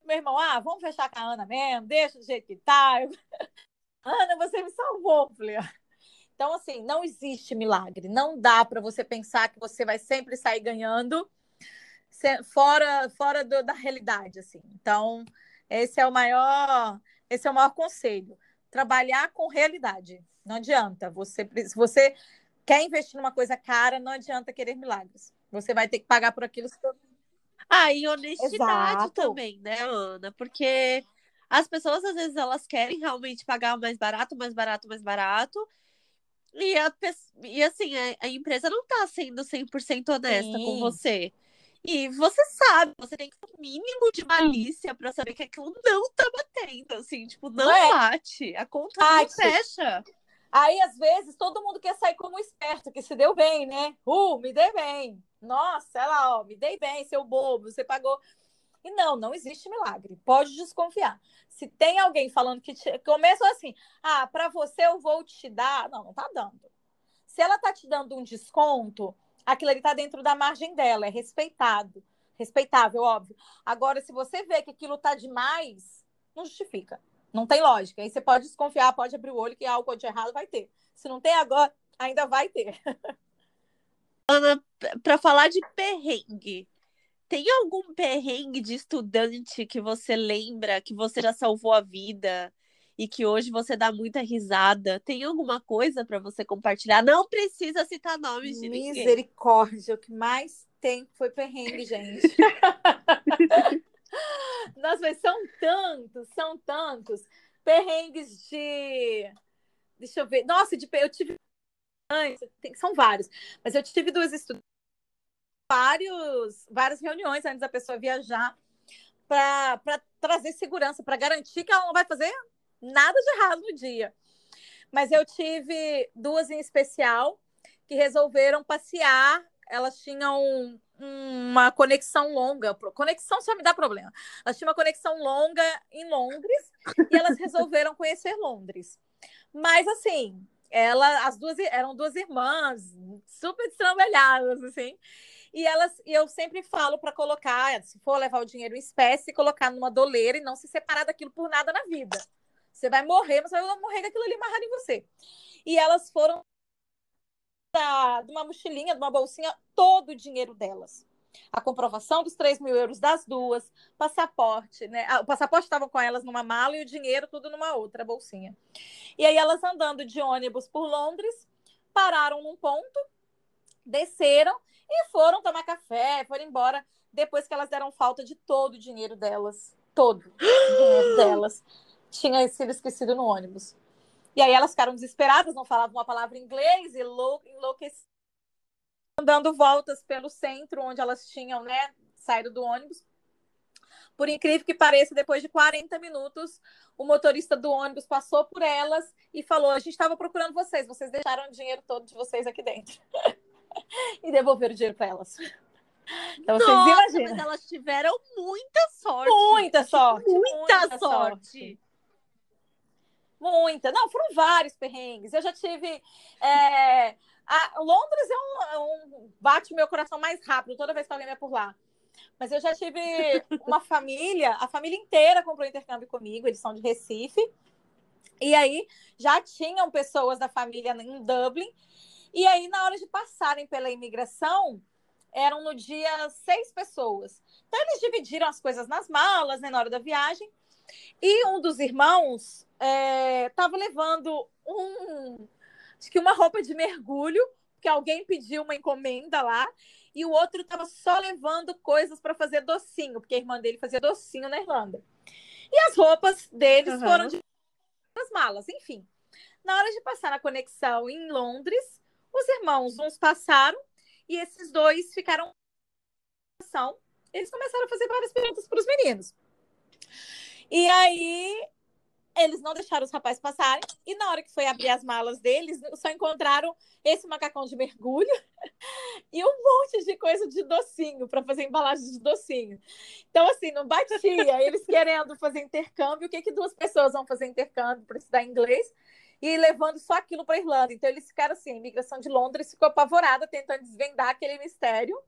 Meu irmão, ah, vamos fechar com a Ana mesmo, deixa do jeito que tá. Eu... Ana, você me salvou. Falei, ah. então, assim, não existe milagre. Não dá para você pensar que você vai sempre sair ganhando fora, fora do, da realidade, assim. Então, esse é o maior esse é o maior conselho. Trabalhar com realidade. Não adianta. Você, se você quer investir numa coisa cara, não adianta querer milagres. Você vai ter que pagar por aquilo. Ah, e honestidade Exato. também, né, Ana? Porque as pessoas, às vezes, elas querem realmente pagar mais barato, mais barato, mais barato. E, a, e assim, a, a empresa não está sendo 100% honesta Sim. com você. E você sabe, você tem que ter um mínimo de malícia para saber que aquilo não tá batendo, assim, tipo, não, é. bate. A conta não fecha. Aí, às vezes, todo mundo quer sair como esperto, que se deu bem, né? Uh, me dei bem. Nossa, ela, ó, me dei bem, seu bobo, você pagou. E não, não existe milagre. Pode desconfiar. Se tem alguém falando que te... começa assim, ah, para você eu vou te dar, não, não tá dando. Se ela tá te dando um desconto, aquilo ali está dentro da margem dela, é respeitado. Respeitável, óbvio. Agora, se você vê que aquilo está demais, não justifica. Não tem lógica. Aí você pode desconfiar, pode abrir o olho que algo de errado vai ter. Se não tem agora, ainda vai ter. Ana, para falar de perrengue, tem algum perrengue de estudante que você lembra que você já salvou a vida? E que hoje você dá muita risada. Tem alguma coisa para você compartilhar? Não precisa citar nomes de ninguém. Misericórdia, o que mais tem foi perrengue, gente. Nossa, mas são tantos, são tantos. Perrengues de. Deixa eu ver. Nossa, de... eu tive. São vários. Mas eu tive duas estudantes. Vários, várias reuniões antes da pessoa viajar para trazer segurança, para garantir que ela não vai fazer nada de errado no dia. Mas eu tive duas em especial que resolveram passear. Elas tinham uma conexão longa. Conexão só me dá problema. Elas tinham uma conexão longa em Londres e elas resolveram conhecer Londres. Mas assim, ela, as duas eram duas irmãs, super destrambelhadas, assim. E elas, e eu sempre falo para colocar, se for levar o dinheiro em espécie, colocar numa doleira e não se separar daquilo por nada na vida. Você vai morrer, mas você vai morrer com aquilo ali amarrado em você. E elas foram da, de uma mochilinha, de uma bolsinha, todo o dinheiro delas. A comprovação dos 3 mil euros das duas, passaporte, né? Ah, o passaporte estava com elas numa mala e o dinheiro tudo numa outra bolsinha. E aí elas andando de ônibus por Londres, pararam num ponto, desceram e foram tomar café, foram embora depois que elas deram falta de todo o dinheiro delas. Todo o dinheiro delas tinha sido esquecido no ônibus. E aí elas ficaram desesperadas, não falavam uma palavra em inglês, e enlouquecidas, dando voltas pelo centro onde elas tinham, né, saído do ônibus, Por incrível que pareça, depois de 40 minutos, o motorista do ônibus passou por elas e falou: A gente estava procurando vocês, vocês deixaram o dinheiro todo de vocês aqui dentro. e devolveram o dinheiro para elas. Então Nossa, vocês imaginam. Mas elas tiveram muita sorte. Muita sorte. Muita, muita sorte. sorte. Muita. Não, foram vários perrengues. Eu já tive. É... A Londres é um, é um, bate meu coração mais rápido toda vez que alguém vai por lá. Mas eu já tive uma família, a família inteira comprou intercâmbio comigo, eles são de Recife. E aí já tinham pessoas da família em Dublin. E aí, na hora de passarem pela imigração, eram no dia seis pessoas. Então, eles dividiram as coisas nas malas, né, na hora da viagem. E um dos irmãos estava é, levando um, acho que uma roupa de mergulho, que alguém pediu uma encomenda lá, e o outro estava só levando coisas para fazer docinho, porque a irmã dele fazia docinho na Irlanda. E as roupas deles uhum. foram de as malas, enfim. Na hora de passar na conexão em Londres, os irmãos uns passaram e esses dois ficaram eles começaram a fazer várias perguntas para os meninos. E aí eles não deixaram os rapazes passarem. E na hora que foi abrir as malas deles, só encontraram esse macacão de mergulho e um monte de coisa de docinho para fazer embalagem de docinho. Então, assim, não batia. Eles querendo fazer intercâmbio. O que, que duas pessoas vão fazer intercâmbio para estudar inglês? E levando só aquilo para Irlanda. Então, eles ficaram assim: a imigração de Londres ficou apavorada, tentando desvendar aquele mistério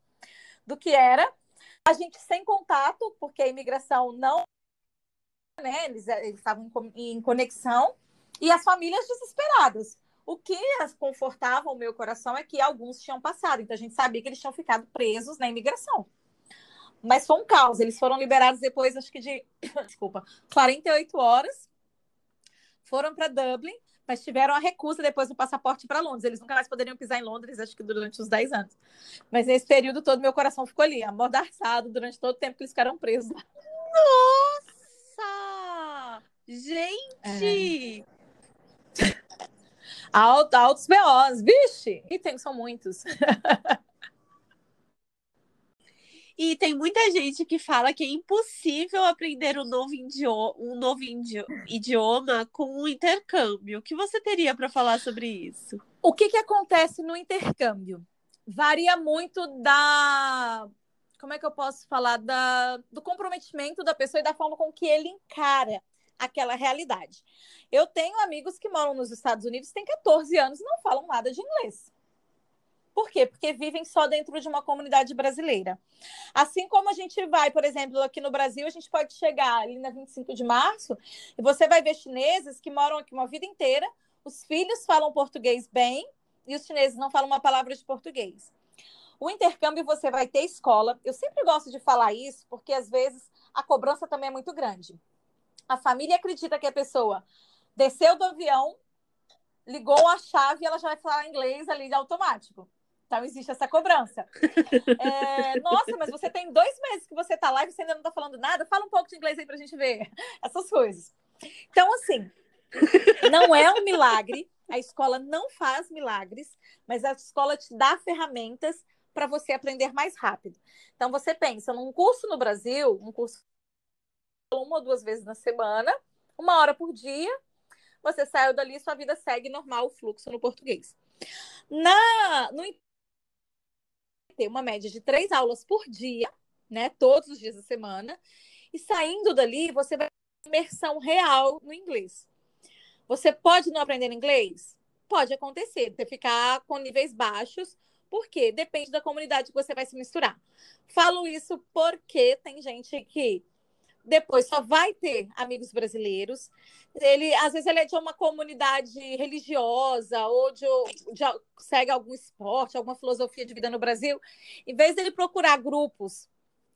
do que era. A gente sem contato, porque a imigração não né? Eles, eh, estavam em conexão e as famílias desesperadas. O que confortava o meu coração é que alguns tinham passado, então a gente sabia que eles tinham ficado presos na imigração. Mas foi um caos. Eles foram liberados depois, acho que de, desculpa, 48 horas. Foram para Dublin, mas tiveram a recusa depois do passaporte para Londres. Eles nunca mais poderiam pisar em Londres, acho que durante os 10 anos. Mas nesse período todo, meu coração ficou ali, amordaçado durante todo o tempo que eles ficaram presos lá. Gente! É. Alto, altos BOs, vixe! E tem, são muitos. E tem muita gente que fala que é impossível aprender um novo, idioma, um novo idioma com um intercâmbio. O que você teria para falar sobre isso? O que, que acontece no intercâmbio? Varia muito da. Como é que eu posso falar? Da, do comprometimento da pessoa e da forma com que ele encara aquela realidade. Eu tenho amigos que moram nos Estados Unidos, têm 14 anos e não falam nada de inglês. Por quê? Porque vivem só dentro de uma comunidade brasileira. Assim como a gente vai, por exemplo, aqui no Brasil, a gente pode chegar ali na 25 de março e você vai ver chineses que moram aqui uma vida inteira, os filhos falam português bem e os chineses não falam uma palavra de português. O intercâmbio você vai ter escola. Eu sempre gosto de falar isso porque às vezes a cobrança também é muito grande a família acredita que a pessoa desceu do avião, ligou a chave e ela já vai falar inglês ali de automático. Então existe essa cobrança. É, nossa, mas você tem dois meses que você está lá e você ainda não está falando nada? Fala um pouco de inglês aí para a gente ver essas coisas. Então, assim, não é um milagre. A escola não faz milagres, mas a escola te dá ferramentas para você aprender mais rápido. Então, você pensa num curso no Brasil, um curso uma ou duas vezes na semana, uma hora por dia. Você saiu dali, sua vida segue normal, o fluxo no português. Na, no tem uma média de três aulas por dia, né? Todos os dias da semana. E saindo dali, você vai ter imersão real no inglês. Você pode não aprender inglês? Pode acontecer, você ficar com níveis baixos, porque depende da comunidade que você vai se misturar. Falo isso porque tem gente que depois só vai ter amigos brasileiros. Ele, às vezes, ele é de uma comunidade religiosa ou de, de, segue algum esporte, alguma filosofia de vida no Brasil. Em vez dele procurar grupos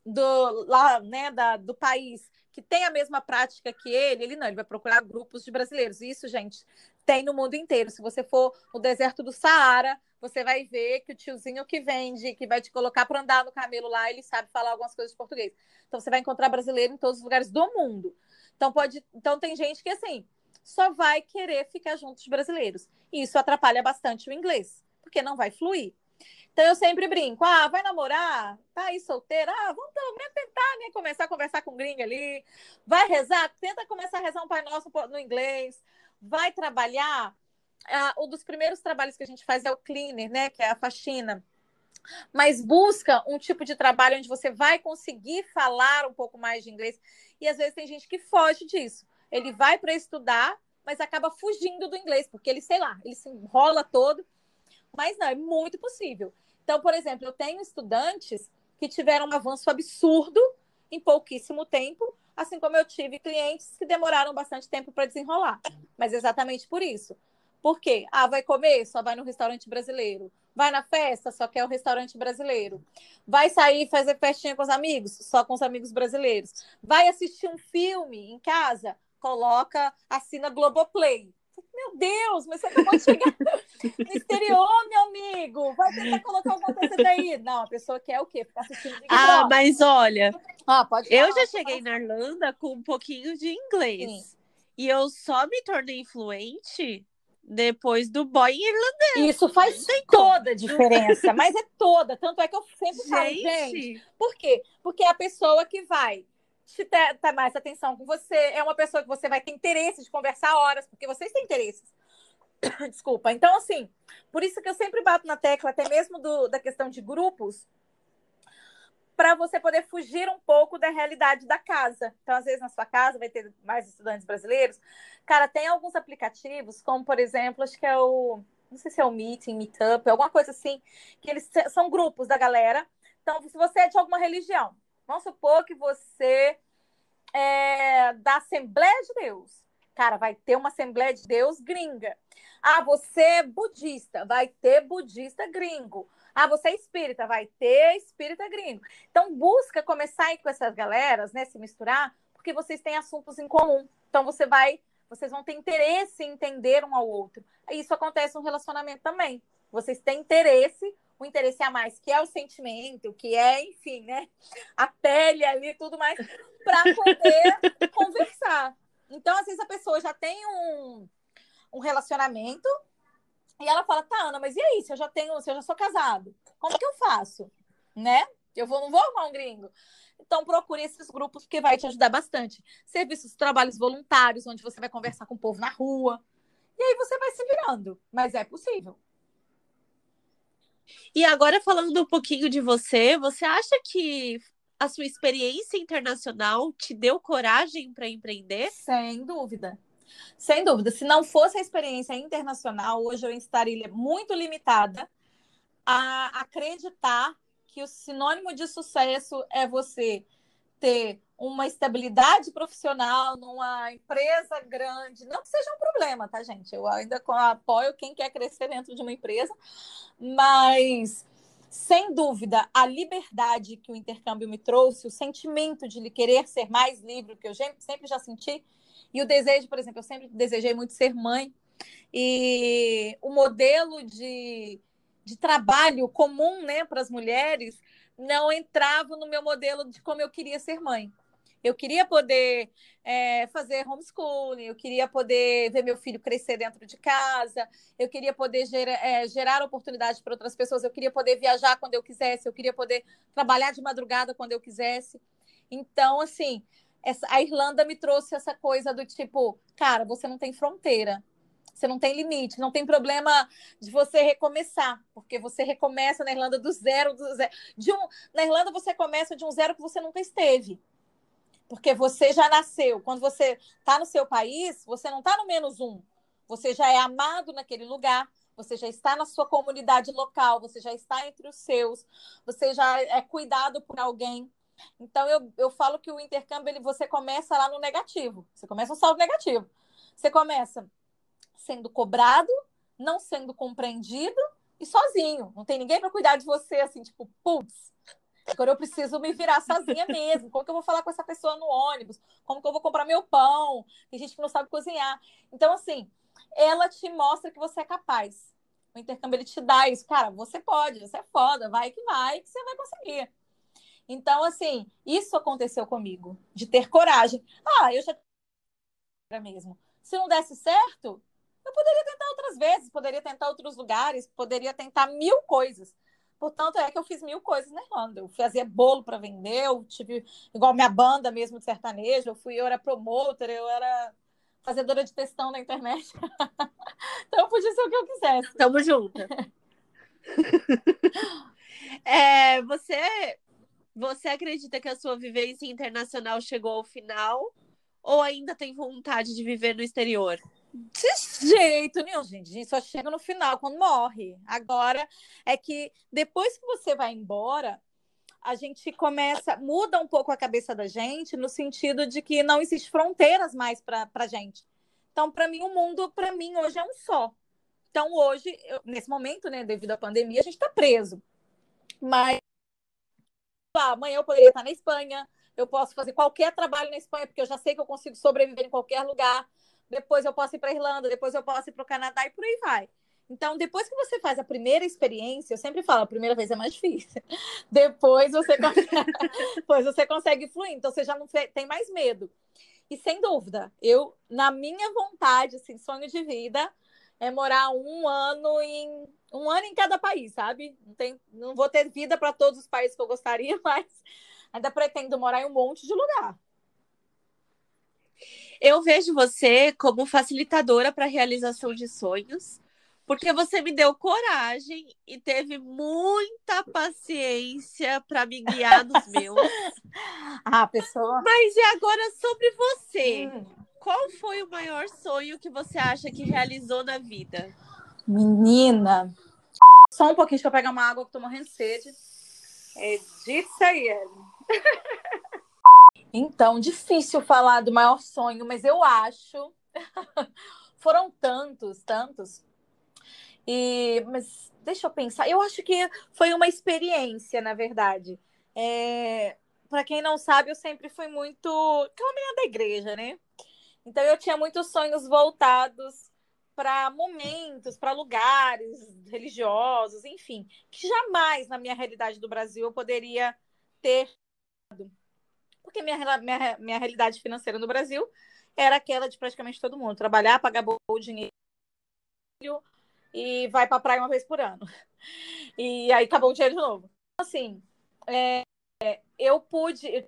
do, lá, né, da, do país que tem a mesma prática que ele, ele não, ele vai procurar grupos de brasileiros. Isso, gente, tem no mundo inteiro. Se você for no deserto do Saara, você vai ver que o tiozinho que vende, que vai te colocar para andar no camelo lá, ele sabe falar algumas coisas de português. Então você vai encontrar brasileiro em todos os lugares do mundo. Então pode, então tem gente que assim, só vai querer ficar junto de brasileiros. E isso atrapalha bastante o inglês, porque não vai fluir. Então eu sempre brinco, ah, vai namorar? Tá aí solteira? Ah, vamos também tentar, né? Começar a conversar com gringa ali. Vai rezar? Tenta começar a rezar um Pai Nosso no inglês. Vai trabalhar? Ah, um dos primeiros trabalhos que a gente faz é o cleaner, né? Que é a faxina. Mas busca um tipo de trabalho onde você vai conseguir falar um pouco mais de inglês. E às vezes tem gente que foge disso. Ele vai para estudar, mas acaba fugindo do inglês, porque ele, sei lá, ele se enrola todo. Mas não, é muito possível. Então, por exemplo, eu tenho estudantes que tiveram um avanço absurdo em pouquíssimo tempo, assim como eu tive clientes que demoraram bastante tempo para desenrolar. Mas exatamente por isso. Por quê? Ah, vai comer? Só vai no restaurante brasileiro. Vai na festa? Só quer o restaurante brasileiro. Vai sair fazer festinha com os amigos? Só com os amigos brasileiros. Vai assistir um filme em casa? Coloca, assina Globoplay. Meu Deus, mas você acabou de chegar no exterior, meu amigo. Vai tentar colocar alguma coisa daí. Não, a pessoa quer o quê? Ficar assistindo Big Ah, mas olha, ah, eu já cheguei na Irlanda com um pouquinho de inglês. Sim. E eu só me tornei fluente depois do boy irlandês. Isso faz toda a diferença, mas é toda. Tanto é que eu sempre gente. falo, gente, por quê? Porque é a pessoa que vai te ter, ter mais atenção com você, é uma pessoa que você vai ter interesse de conversar horas, porque vocês têm interesses. Desculpa. Então, assim, por isso que eu sempre bato na tecla, até mesmo do, da questão de grupos, para você poder fugir um pouco da realidade da casa. Então, às vezes, na sua casa vai ter mais estudantes brasileiros. Cara, tem alguns aplicativos, como, por exemplo, acho que é o. Não sei se é o Meeting, Meetup, alguma coisa assim, que eles são grupos da galera. Então, se você é de alguma religião, vamos supor que você é da Assembleia de Deus. Cara, vai ter uma Assembleia de Deus gringa. Ah, você é budista, vai ter budista gringo. Ah, você é espírita, vai ter espírita gringo. Então, busca começar aí com essas galeras, né? Se misturar, porque vocês têm assuntos em comum. Então, você vai, vocês vão ter interesse em entender um ao outro. Isso acontece no relacionamento também. Vocês têm interesse, o interesse a mais, que é o sentimento, que é, enfim, né? A pele ali, tudo mais, para poder conversar. Então, às vezes, a pessoa já tem um, um relacionamento e ela fala, tá, Ana, mas e aí? Se eu já tenho, se eu já sou casado, como que eu faço? Né? Eu vou, não vou arrumar um gringo. Então, procure esses grupos, porque vai te ajudar bastante. Serviços, trabalhos voluntários, onde você vai conversar com o povo na rua. E aí você vai se virando. Mas é possível. E agora, falando um pouquinho de você, você acha que a sua experiência internacional te deu coragem para empreender? Sem dúvida. Sem dúvida, se não fosse a experiência internacional, hoje eu estaria muito limitada a acreditar que o sinônimo de sucesso é você ter uma estabilidade profissional numa empresa grande. Não que seja um problema, tá, gente? Eu ainda apoio quem quer crescer dentro de uma empresa, mas sem dúvida, a liberdade que o intercâmbio me trouxe, o sentimento de querer ser mais livre, que eu sempre já senti, e o desejo, por exemplo, eu sempre desejei muito ser mãe. E o modelo de, de trabalho comum né, para as mulheres não entrava no meu modelo de como eu queria ser mãe. Eu queria poder é, fazer homeschooling, eu queria poder ver meu filho crescer dentro de casa, eu queria poder gera, é, gerar oportunidades para outras pessoas, eu queria poder viajar quando eu quisesse, eu queria poder trabalhar de madrugada quando eu quisesse. Então, assim, essa, a Irlanda me trouxe essa coisa do tipo, cara, você não tem fronteira, você não tem limite, não tem problema de você recomeçar, porque você recomeça na Irlanda do zero, do zero. De um, na Irlanda você começa de um zero que você nunca esteve. Porque você já nasceu. Quando você está no seu país, você não está no menos um. Você já é amado naquele lugar, você já está na sua comunidade local, você já está entre os seus, você já é cuidado por alguém. Então, eu, eu falo que o intercâmbio, ele, você começa lá no negativo. Você começa um saldo negativo. Você começa sendo cobrado, não sendo compreendido e sozinho. Não tem ninguém para cuidar de você, assim, tipo, putz, agora eu preciso me virar sozinha mesmo. Como que eu vou falar com essa pessoa no ônibus? Como que eu vou comprar meu pão? Tem gente que não sabe cozinhar. Então, assim, ela te mostra que você é capaz. O intercâmbio, ele te dá isso. Cara, você pode, você é foda, vai que vai, que você vai conseguir. Então, assim, isso aconteceu comigo, de ter coragem. Ah, eu já mesmo. Se não desse certo, eu poderia tentar outras vezes, poderia tentar outros lugares, poderia tentar mil coisas. Portanto, é que eu fiz mil coisas na Irlanda. Eu fazia bolo para vender, eu tive, igual minha banda mesmo de sertanejo, eu fui, eu era promotor, eu era fazedora de textão na internet. então eu podia ser o que eu quisesse. Tamo junto. é, você, você acredita que a sua vivência internacional chegou ao final? Ou ainda tem vontade de viver no exterior? De jeito nenhum, gente. A gente só chega no final, quando morre. Agora é que depois que você vai embora, a gente começa, muda um pouco a cabeça da gente, no sentido de que não existe fronteiras mais para a gente. Então, para mim, o mundo, para mim, hoje é um só. Então, hoje, eu, nesse momento, né, devido à pandemia, a gente está preso. Mas amanhã eu poderia estar na Espanha, eu posso fazer qualquer trabalho na Espanha, porque eu já sei que eu consigo sobreviver em qualquer lugar depois eu posso ir para Irlanda, depois eu posso ir para o Canadá e por aí vai. Então, depois que você faz a primeira experiência, eu sempre falo, a primeira vez é mais difícil. Depois você consegue, depois você consegue fluir, então você já não tem mais medo. E sem dúvida, eu, na minha vontade, assim, sonho de vida, é morar um ano em um ano em cada país, sabe? Não, tem, não vou ter vida para todos os países que eu gostaria, mas ainda pretendo morar em um monte de lugar. Eu vejo você como facilitadora para a realização de sonhos, porque você me deu coragem e teve muita paciência para me guiar nos meus. ah, pessoa. Mas e agora sobre você? Hum. Qual foi o maior sonho que você acha que realizou na vida? Menina, só um pouquinho, deixa eu pegar uma água que tô morrendo de sede. É disso aí, Ellen. Então, difícil falar do maior sonho, mas eu acho. Foram tantos, tantos. E, mas deixa eu pensar. Eu acho que foi uma experiência, na verdade. É, Para quem não sabe, eu sempre fui muito. Aquela menina da igreja, né? Então, eu tinha muitos sonhos voltados para momentos, para lugares religiosos, enfim, que jamais na minha realidade do Brasil eu poderia ter porque minha, minha, minha realidade financeira no Brasil era aquela de praticamente todo mundo: trabalhar, pagar o dinheiro e vai para a praia uma vez por ano. E aí acabou o dinheiro de novo. Assim, é, eu pude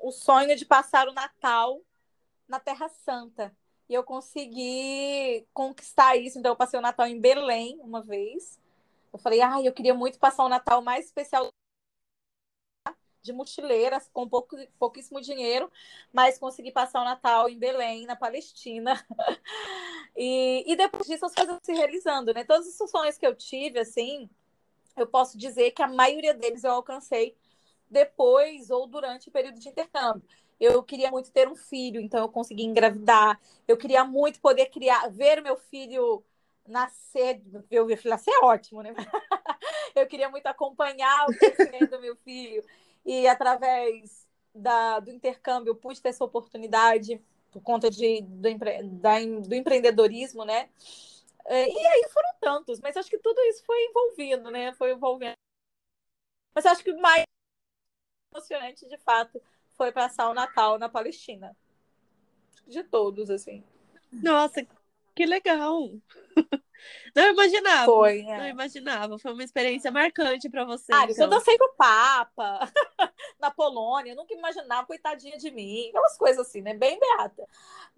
o sonho de passar o Natal na Terra Santa. E eu consegui conquistar isso. Então, eu passei o Natal em Belém uma vez. Eu falei, ah, eu queria muito passar o Natal mais especial de mochileiras com pouco, pouquíssimo dinheiro, mas consegui passar o Natal em Belém, na Palestina. e, e depois disso as coisas se realizando, né? Todos os sonhos que eu tive, assim, eu posso dizer que a maioria deles eu alcancei depois ou durante o período de intercâmbio. Eu queria muito ter um filho, então eu consegui engravidar. Eu queria muito poder criar, ver meu filho nascer, meu filho nascer é ótimo, né? eu queria muito acompanhar o crescimento do meu filho e através da, do intercâmbio pude ter essa oportunidade por conta de, do, empre, da, do empreendedorismo, né? É, e aí foram tantos, mas acho que tudo isso foi envolvido, né? Foi envolvendo. Mas acho que o mais emocionante, de fato, foi passar o Natal na Palestina. De todos, assim. Nossa, que legal! Não imaginava. Foi, é. Não imaginava. Foi uma experiência marcante para você. Ah, então. eu dancei pro Papa, na Polônia. Eu nunca imaginava, coitadinha de mim. Aquelas coisas assim, né? Bem beata.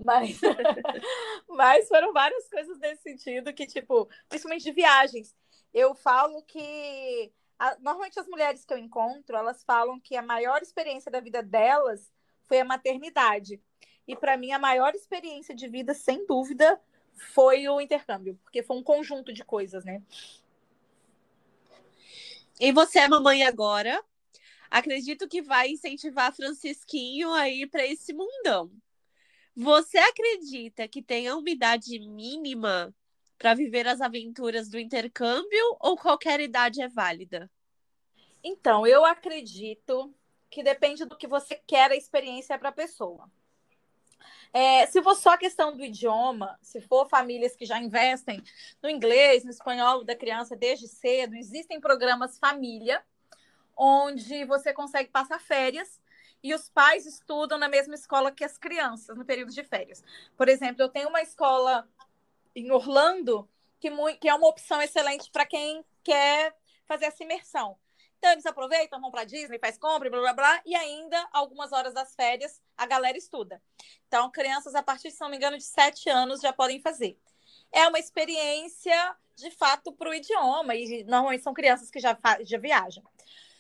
Mas, mas foram várias coisas nesse sentido que, tipo, principalmente de viagens. Eu falo que. A, normalmente as mulheres que eu encontro, elas falam que a maior experiência da vida delas foi a maternidade. E para mim, a maior experiência de vida, sem dúvida, foi o intercâmbio, porque foi um conjunto de coisas, né? E você é mamãe agora. Acredito que vai incentivar Francisquinho aí para esse mundão. Você acredita que tem a umidade mínima para viver as aventuras do intercâmbio ou qualquer idade é válida? Então, eu acredito que depende do que você quer a experiência para a pessoa. É, se for só a questão do idioma, se for famílias que já investem no inglês, no espanhol da criança desde cedo, existem programas família, onde você consegue passar férias e os pais estudam na mesma escola que as crianças no período de férias. Por exemplo, eu tenho uma escola em Orlando que, que é uma opção excelente para quem quer fazer essa imersão. Então eles aproveitam, vão para Disney, faz compra, blá blá blá, e ainda algumas horas das férias a galera estuda. Então crianças a partir, se não me engano, de 7 anos já podem fazer. É uma experiência de fato para o idioma, e normalmente são crianças que já, já viajam.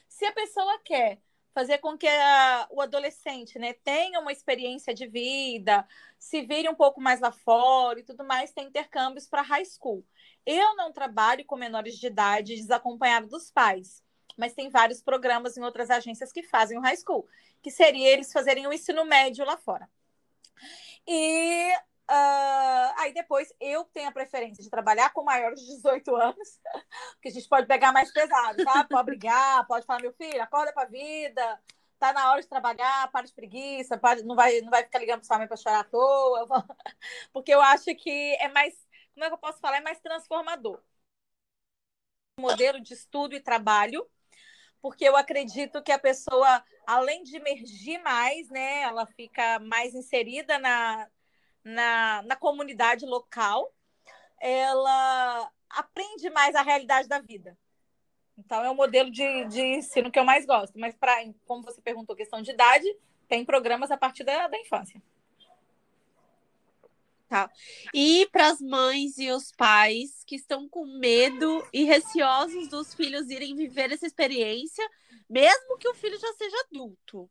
Se a pessoa quer fazer com que a, o adolescente né, tenha uma experiência de vida, se vire um pouco mais lá fora e tudo mais, tem intercâmbios para high school. Eu não trabalho com menores de idade desacompanhado dos pais, mas tem vários programas em outras agências que fazem o high school, que seria eles fazerem o ensino médio lá fora. E Uh, aí depois eu tenho a preferência de trabalhar com maiores de 18 anos, porque a gente pode pegar mais pesado, tá? Pode brigar, pode falar, meu filho, acorda pra vida, tá na hora de trabalhar, para de preguiça, para, não, vai, não vai ficar ligando pra sua mãe pra chorar à toa, porque eu acho que é mais, como é que eu posso falar? É mais transformador. Modelo de estudo e trabalho, porque eu acredito que a pessoa, além de emergir mais, né, ela fica mais inserida na na, na comunidade local, ela aprende mais a realidade da vida. Então, é o modelo de, de ensino que eu mais gosto. Mas, pra, como você perguntou, questão de idade, tem programas a partir da, da infância. Tá. E para as mães e os pais que estão com medo e receosos dos filhos irem viver essa experiência, mesmo que o filho já seja adulto.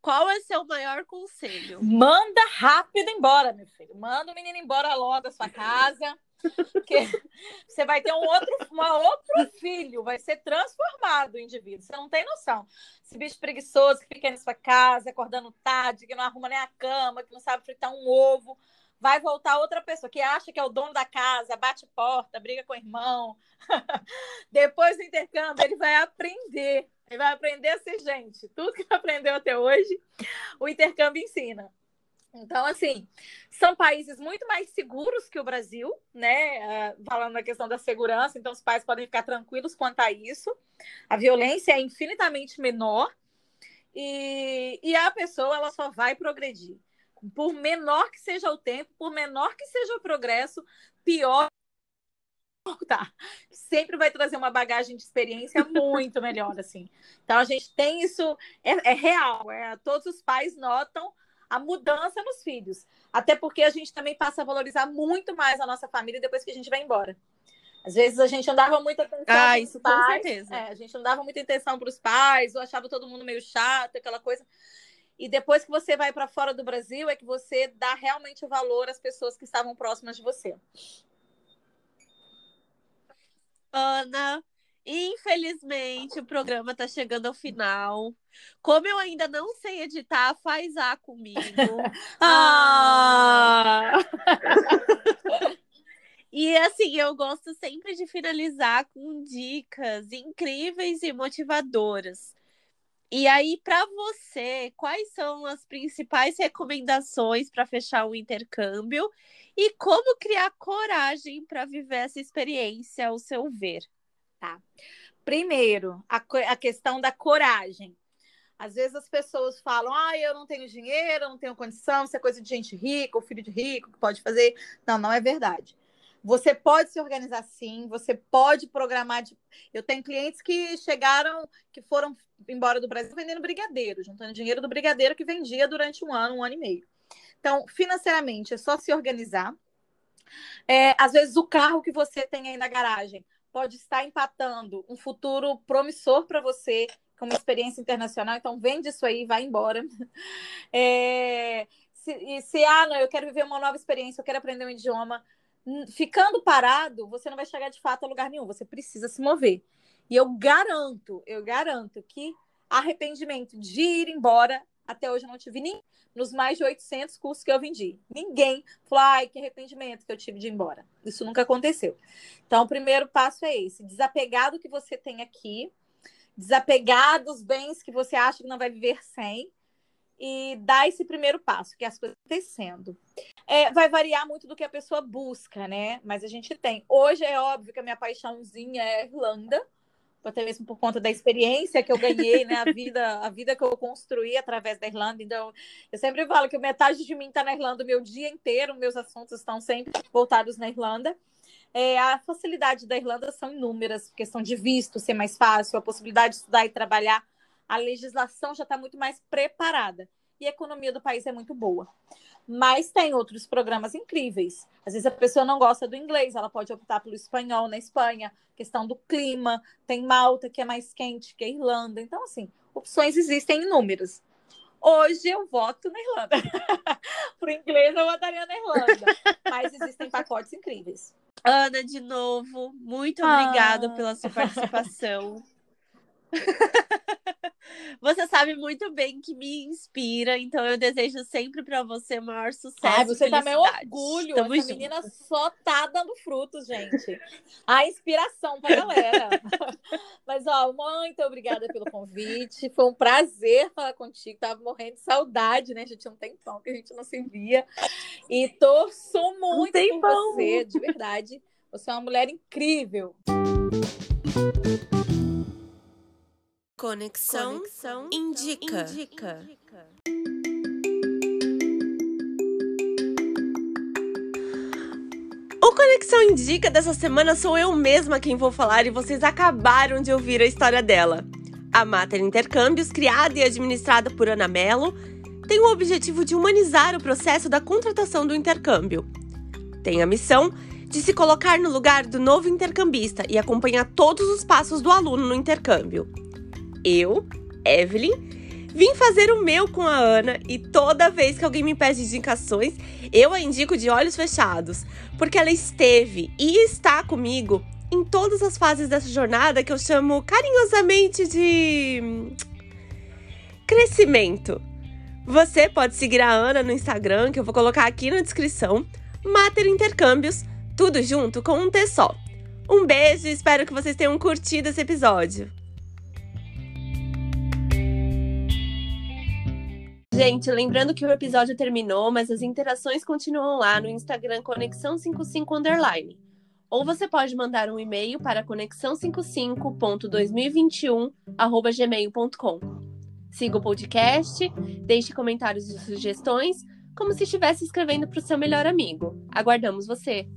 Qual é seu maior conselho? Manda rápido embora, meu filho. Manda o menino embora logo da sua casa. Porque você vai ter um outro, uma outro filho, vai ser transformado o indivíduo. Você não tem noção. Esse bicho preguiçoso que fica na sua casa, acordando tarde, que não arruma nem a cama, que não sabe fritar um ovo, vai voltar outra pessoa que acha que é o dono da casa, bate porta, briga com o irmão. Depois do intercâmbio, ele vai aprender ele vai aprender a ser gente. Tudo que aprendeu até hoje, o intercâmbio ensina. Então, assim, são países muito mais seguros que o Brasil, né? Uh, falando na questão da segurança, então os pais podem ficar tranquilos quanto a isso. A violência é infinitamente menor e, e a pessoa ela só vai progredir. Por menor que seja o tempo, por menor que seja o progresso, pior voltar. Sempre vai trazer uma bagagem de experiência muito melhor, assim. Então a gente tem isso, é, é real, é, todos os pais notam a mudança nos filhos. Até porque a gente também passa a valorizar muito mais a nossa família depois que a gente vai embora. Às vezes a gente não dava muita atenção ah, isso, pais. Com certeza. É, a gente não dava muita atenção para os pais, ou achava todo mundo meio chato, aquela coisa. E depois que você vai para fora do Brasil, é que você dá realmente valor às pessoas que estavam próximas de você. Ana, infelizmente o programa está chegando ao final. Como eu ainda não sei editar, faz A comigo. ah! E assim, eu gosto sempre de finalizar com dicas incríveis e motivadoras. E aí, para você, quais são as principais recomendações para fechar o intercâmbio e como criar coragem para viver essa experiência, ao seu ver? Tá. Primeiro, a, a questão da coragem. Às vezes as pessoas falam: ah, eu não tenho dinheiro, eu não tenho condição, isso é coisa de gente rica, ou filho de rico que pode fazer. Não, não é verdade. Você pode se organizar sim, você pode programar. De... Eu tenho clientes que chegaram, que foram embora do Brasil vendendo brigadeiro, juntando dinheiro do brigadeiro que vendia durante um ano, um ano e meio. Então, financeiramente, é só se organizar. É, às vezes, o carro que você tem aí na garagem pode estar empatando um futuro promissor para você, com uma experiência internacional. Então, vende isso aí, vai embora. É, se, se, ah, não, eu quero viver uma nova experiência, eu quero aprender um idioma. Ficando parado, você não vai chegar de fato a lugar nenhum. Você precisa se mover. E eu garanto, eu garanto que arrependimento de ir embora, até hoje eu não tive nem nos mais de 800 cursos que eu vendi. Ninguém falou, ai, que arrependimento que eu tive de ir embora. Isso nunca aconteceu. Então, o primeiro passo é esse: desapegar do que você tem aqui, desapegar dos bens que você acha que não vai viver sem, e dar esse primeiro passo, que é as coisas acontecendo. É, vai variar muito do que a pessoa busca, né? Mas a gente tem. Hoje é óbvio que a minha paixãozinha é Irlanda até mesmo por conta da experiência que eu ganhei, né? A vida, a vida que eu construí através da Irlanda. Então, eu sempre falo que metade de mim está na Irlanda o meu dia inteiro, meus assuntos estão sempre voltados na Irlanda. É, a facilidade da Irlanda são inúmeras, questão de visto ser mais fácil, a possibilidade de estudar e trabalhar, a legislação já está muito mais preparada e a economia do país é muito boa. Mas tem outros programas incríveis. Às vezes a pessoa não gosta do inglês, ela pode optar pelo espanhol na Espanha, questão do clima, tem Malta, que é mais quente que a Irlanda. Então, assim, opções existem inúmeras. Hoje eu voto na Irlanda. Para o inglês eu votaria na Irlanda. Mas existem pacotes incríveis. Ana, de novo, muito obrigada ah. pela sua participação. Você sabe muito bem que me inspira, então eu desejo sempre para você o maior sucesso. Ah, você tá meu orgulho. Tamo Essa junto. menina só tá dando frutos, gente. A inspiração pra galera. Mas, ó, muito obrigada pelo convite. Foi um prazer falar contigo. Tava morrendo de saudade, né? A gente tinha um tempão que a gente não se via. E torço muito um por você, de verdade. Você é uma mulher incrível. Conexão, Conexão indica. indica. O Conexão Indica dessa semana sou eu mesma quem vou falar e vocês acabaram de ouvir a história dela. A Mater Intercâmbios, criada e administrada por Ana Mello, tem o objetivo de humanizar o processo da contratação do intercâmbio. Tem a missão de se colocar no lugar do novo intercambista e acompanhar todos os passos do aluno no intercâmbio eu, Evelyn, vim fazer o meu com a Ana e toda vez que alguém me pede indicações, eu a indico de olhos fechados, porque ela esteve e está comigo em todas as fases dessa jornada que eu chamo carinhosamente de crescimento. Você pode seguir a Ana no Instagram, que eu vou colocar aqui na descrição. Mater Intercâmbios, tudo junto com um T só. Um beijo e espero que vocês tenham curtido esse episódio. Gente, lembrando que o episódio terminou, mas as interações continuam lá no Instagram Conexão55 Underline. Ou você pode mandar um e-mail para conexão55.2021@gmail.com. Siga o podcast, deixe comentários e sugestões, como se estivesse escrevendo para o seu melhor amigo. Aguardamos você!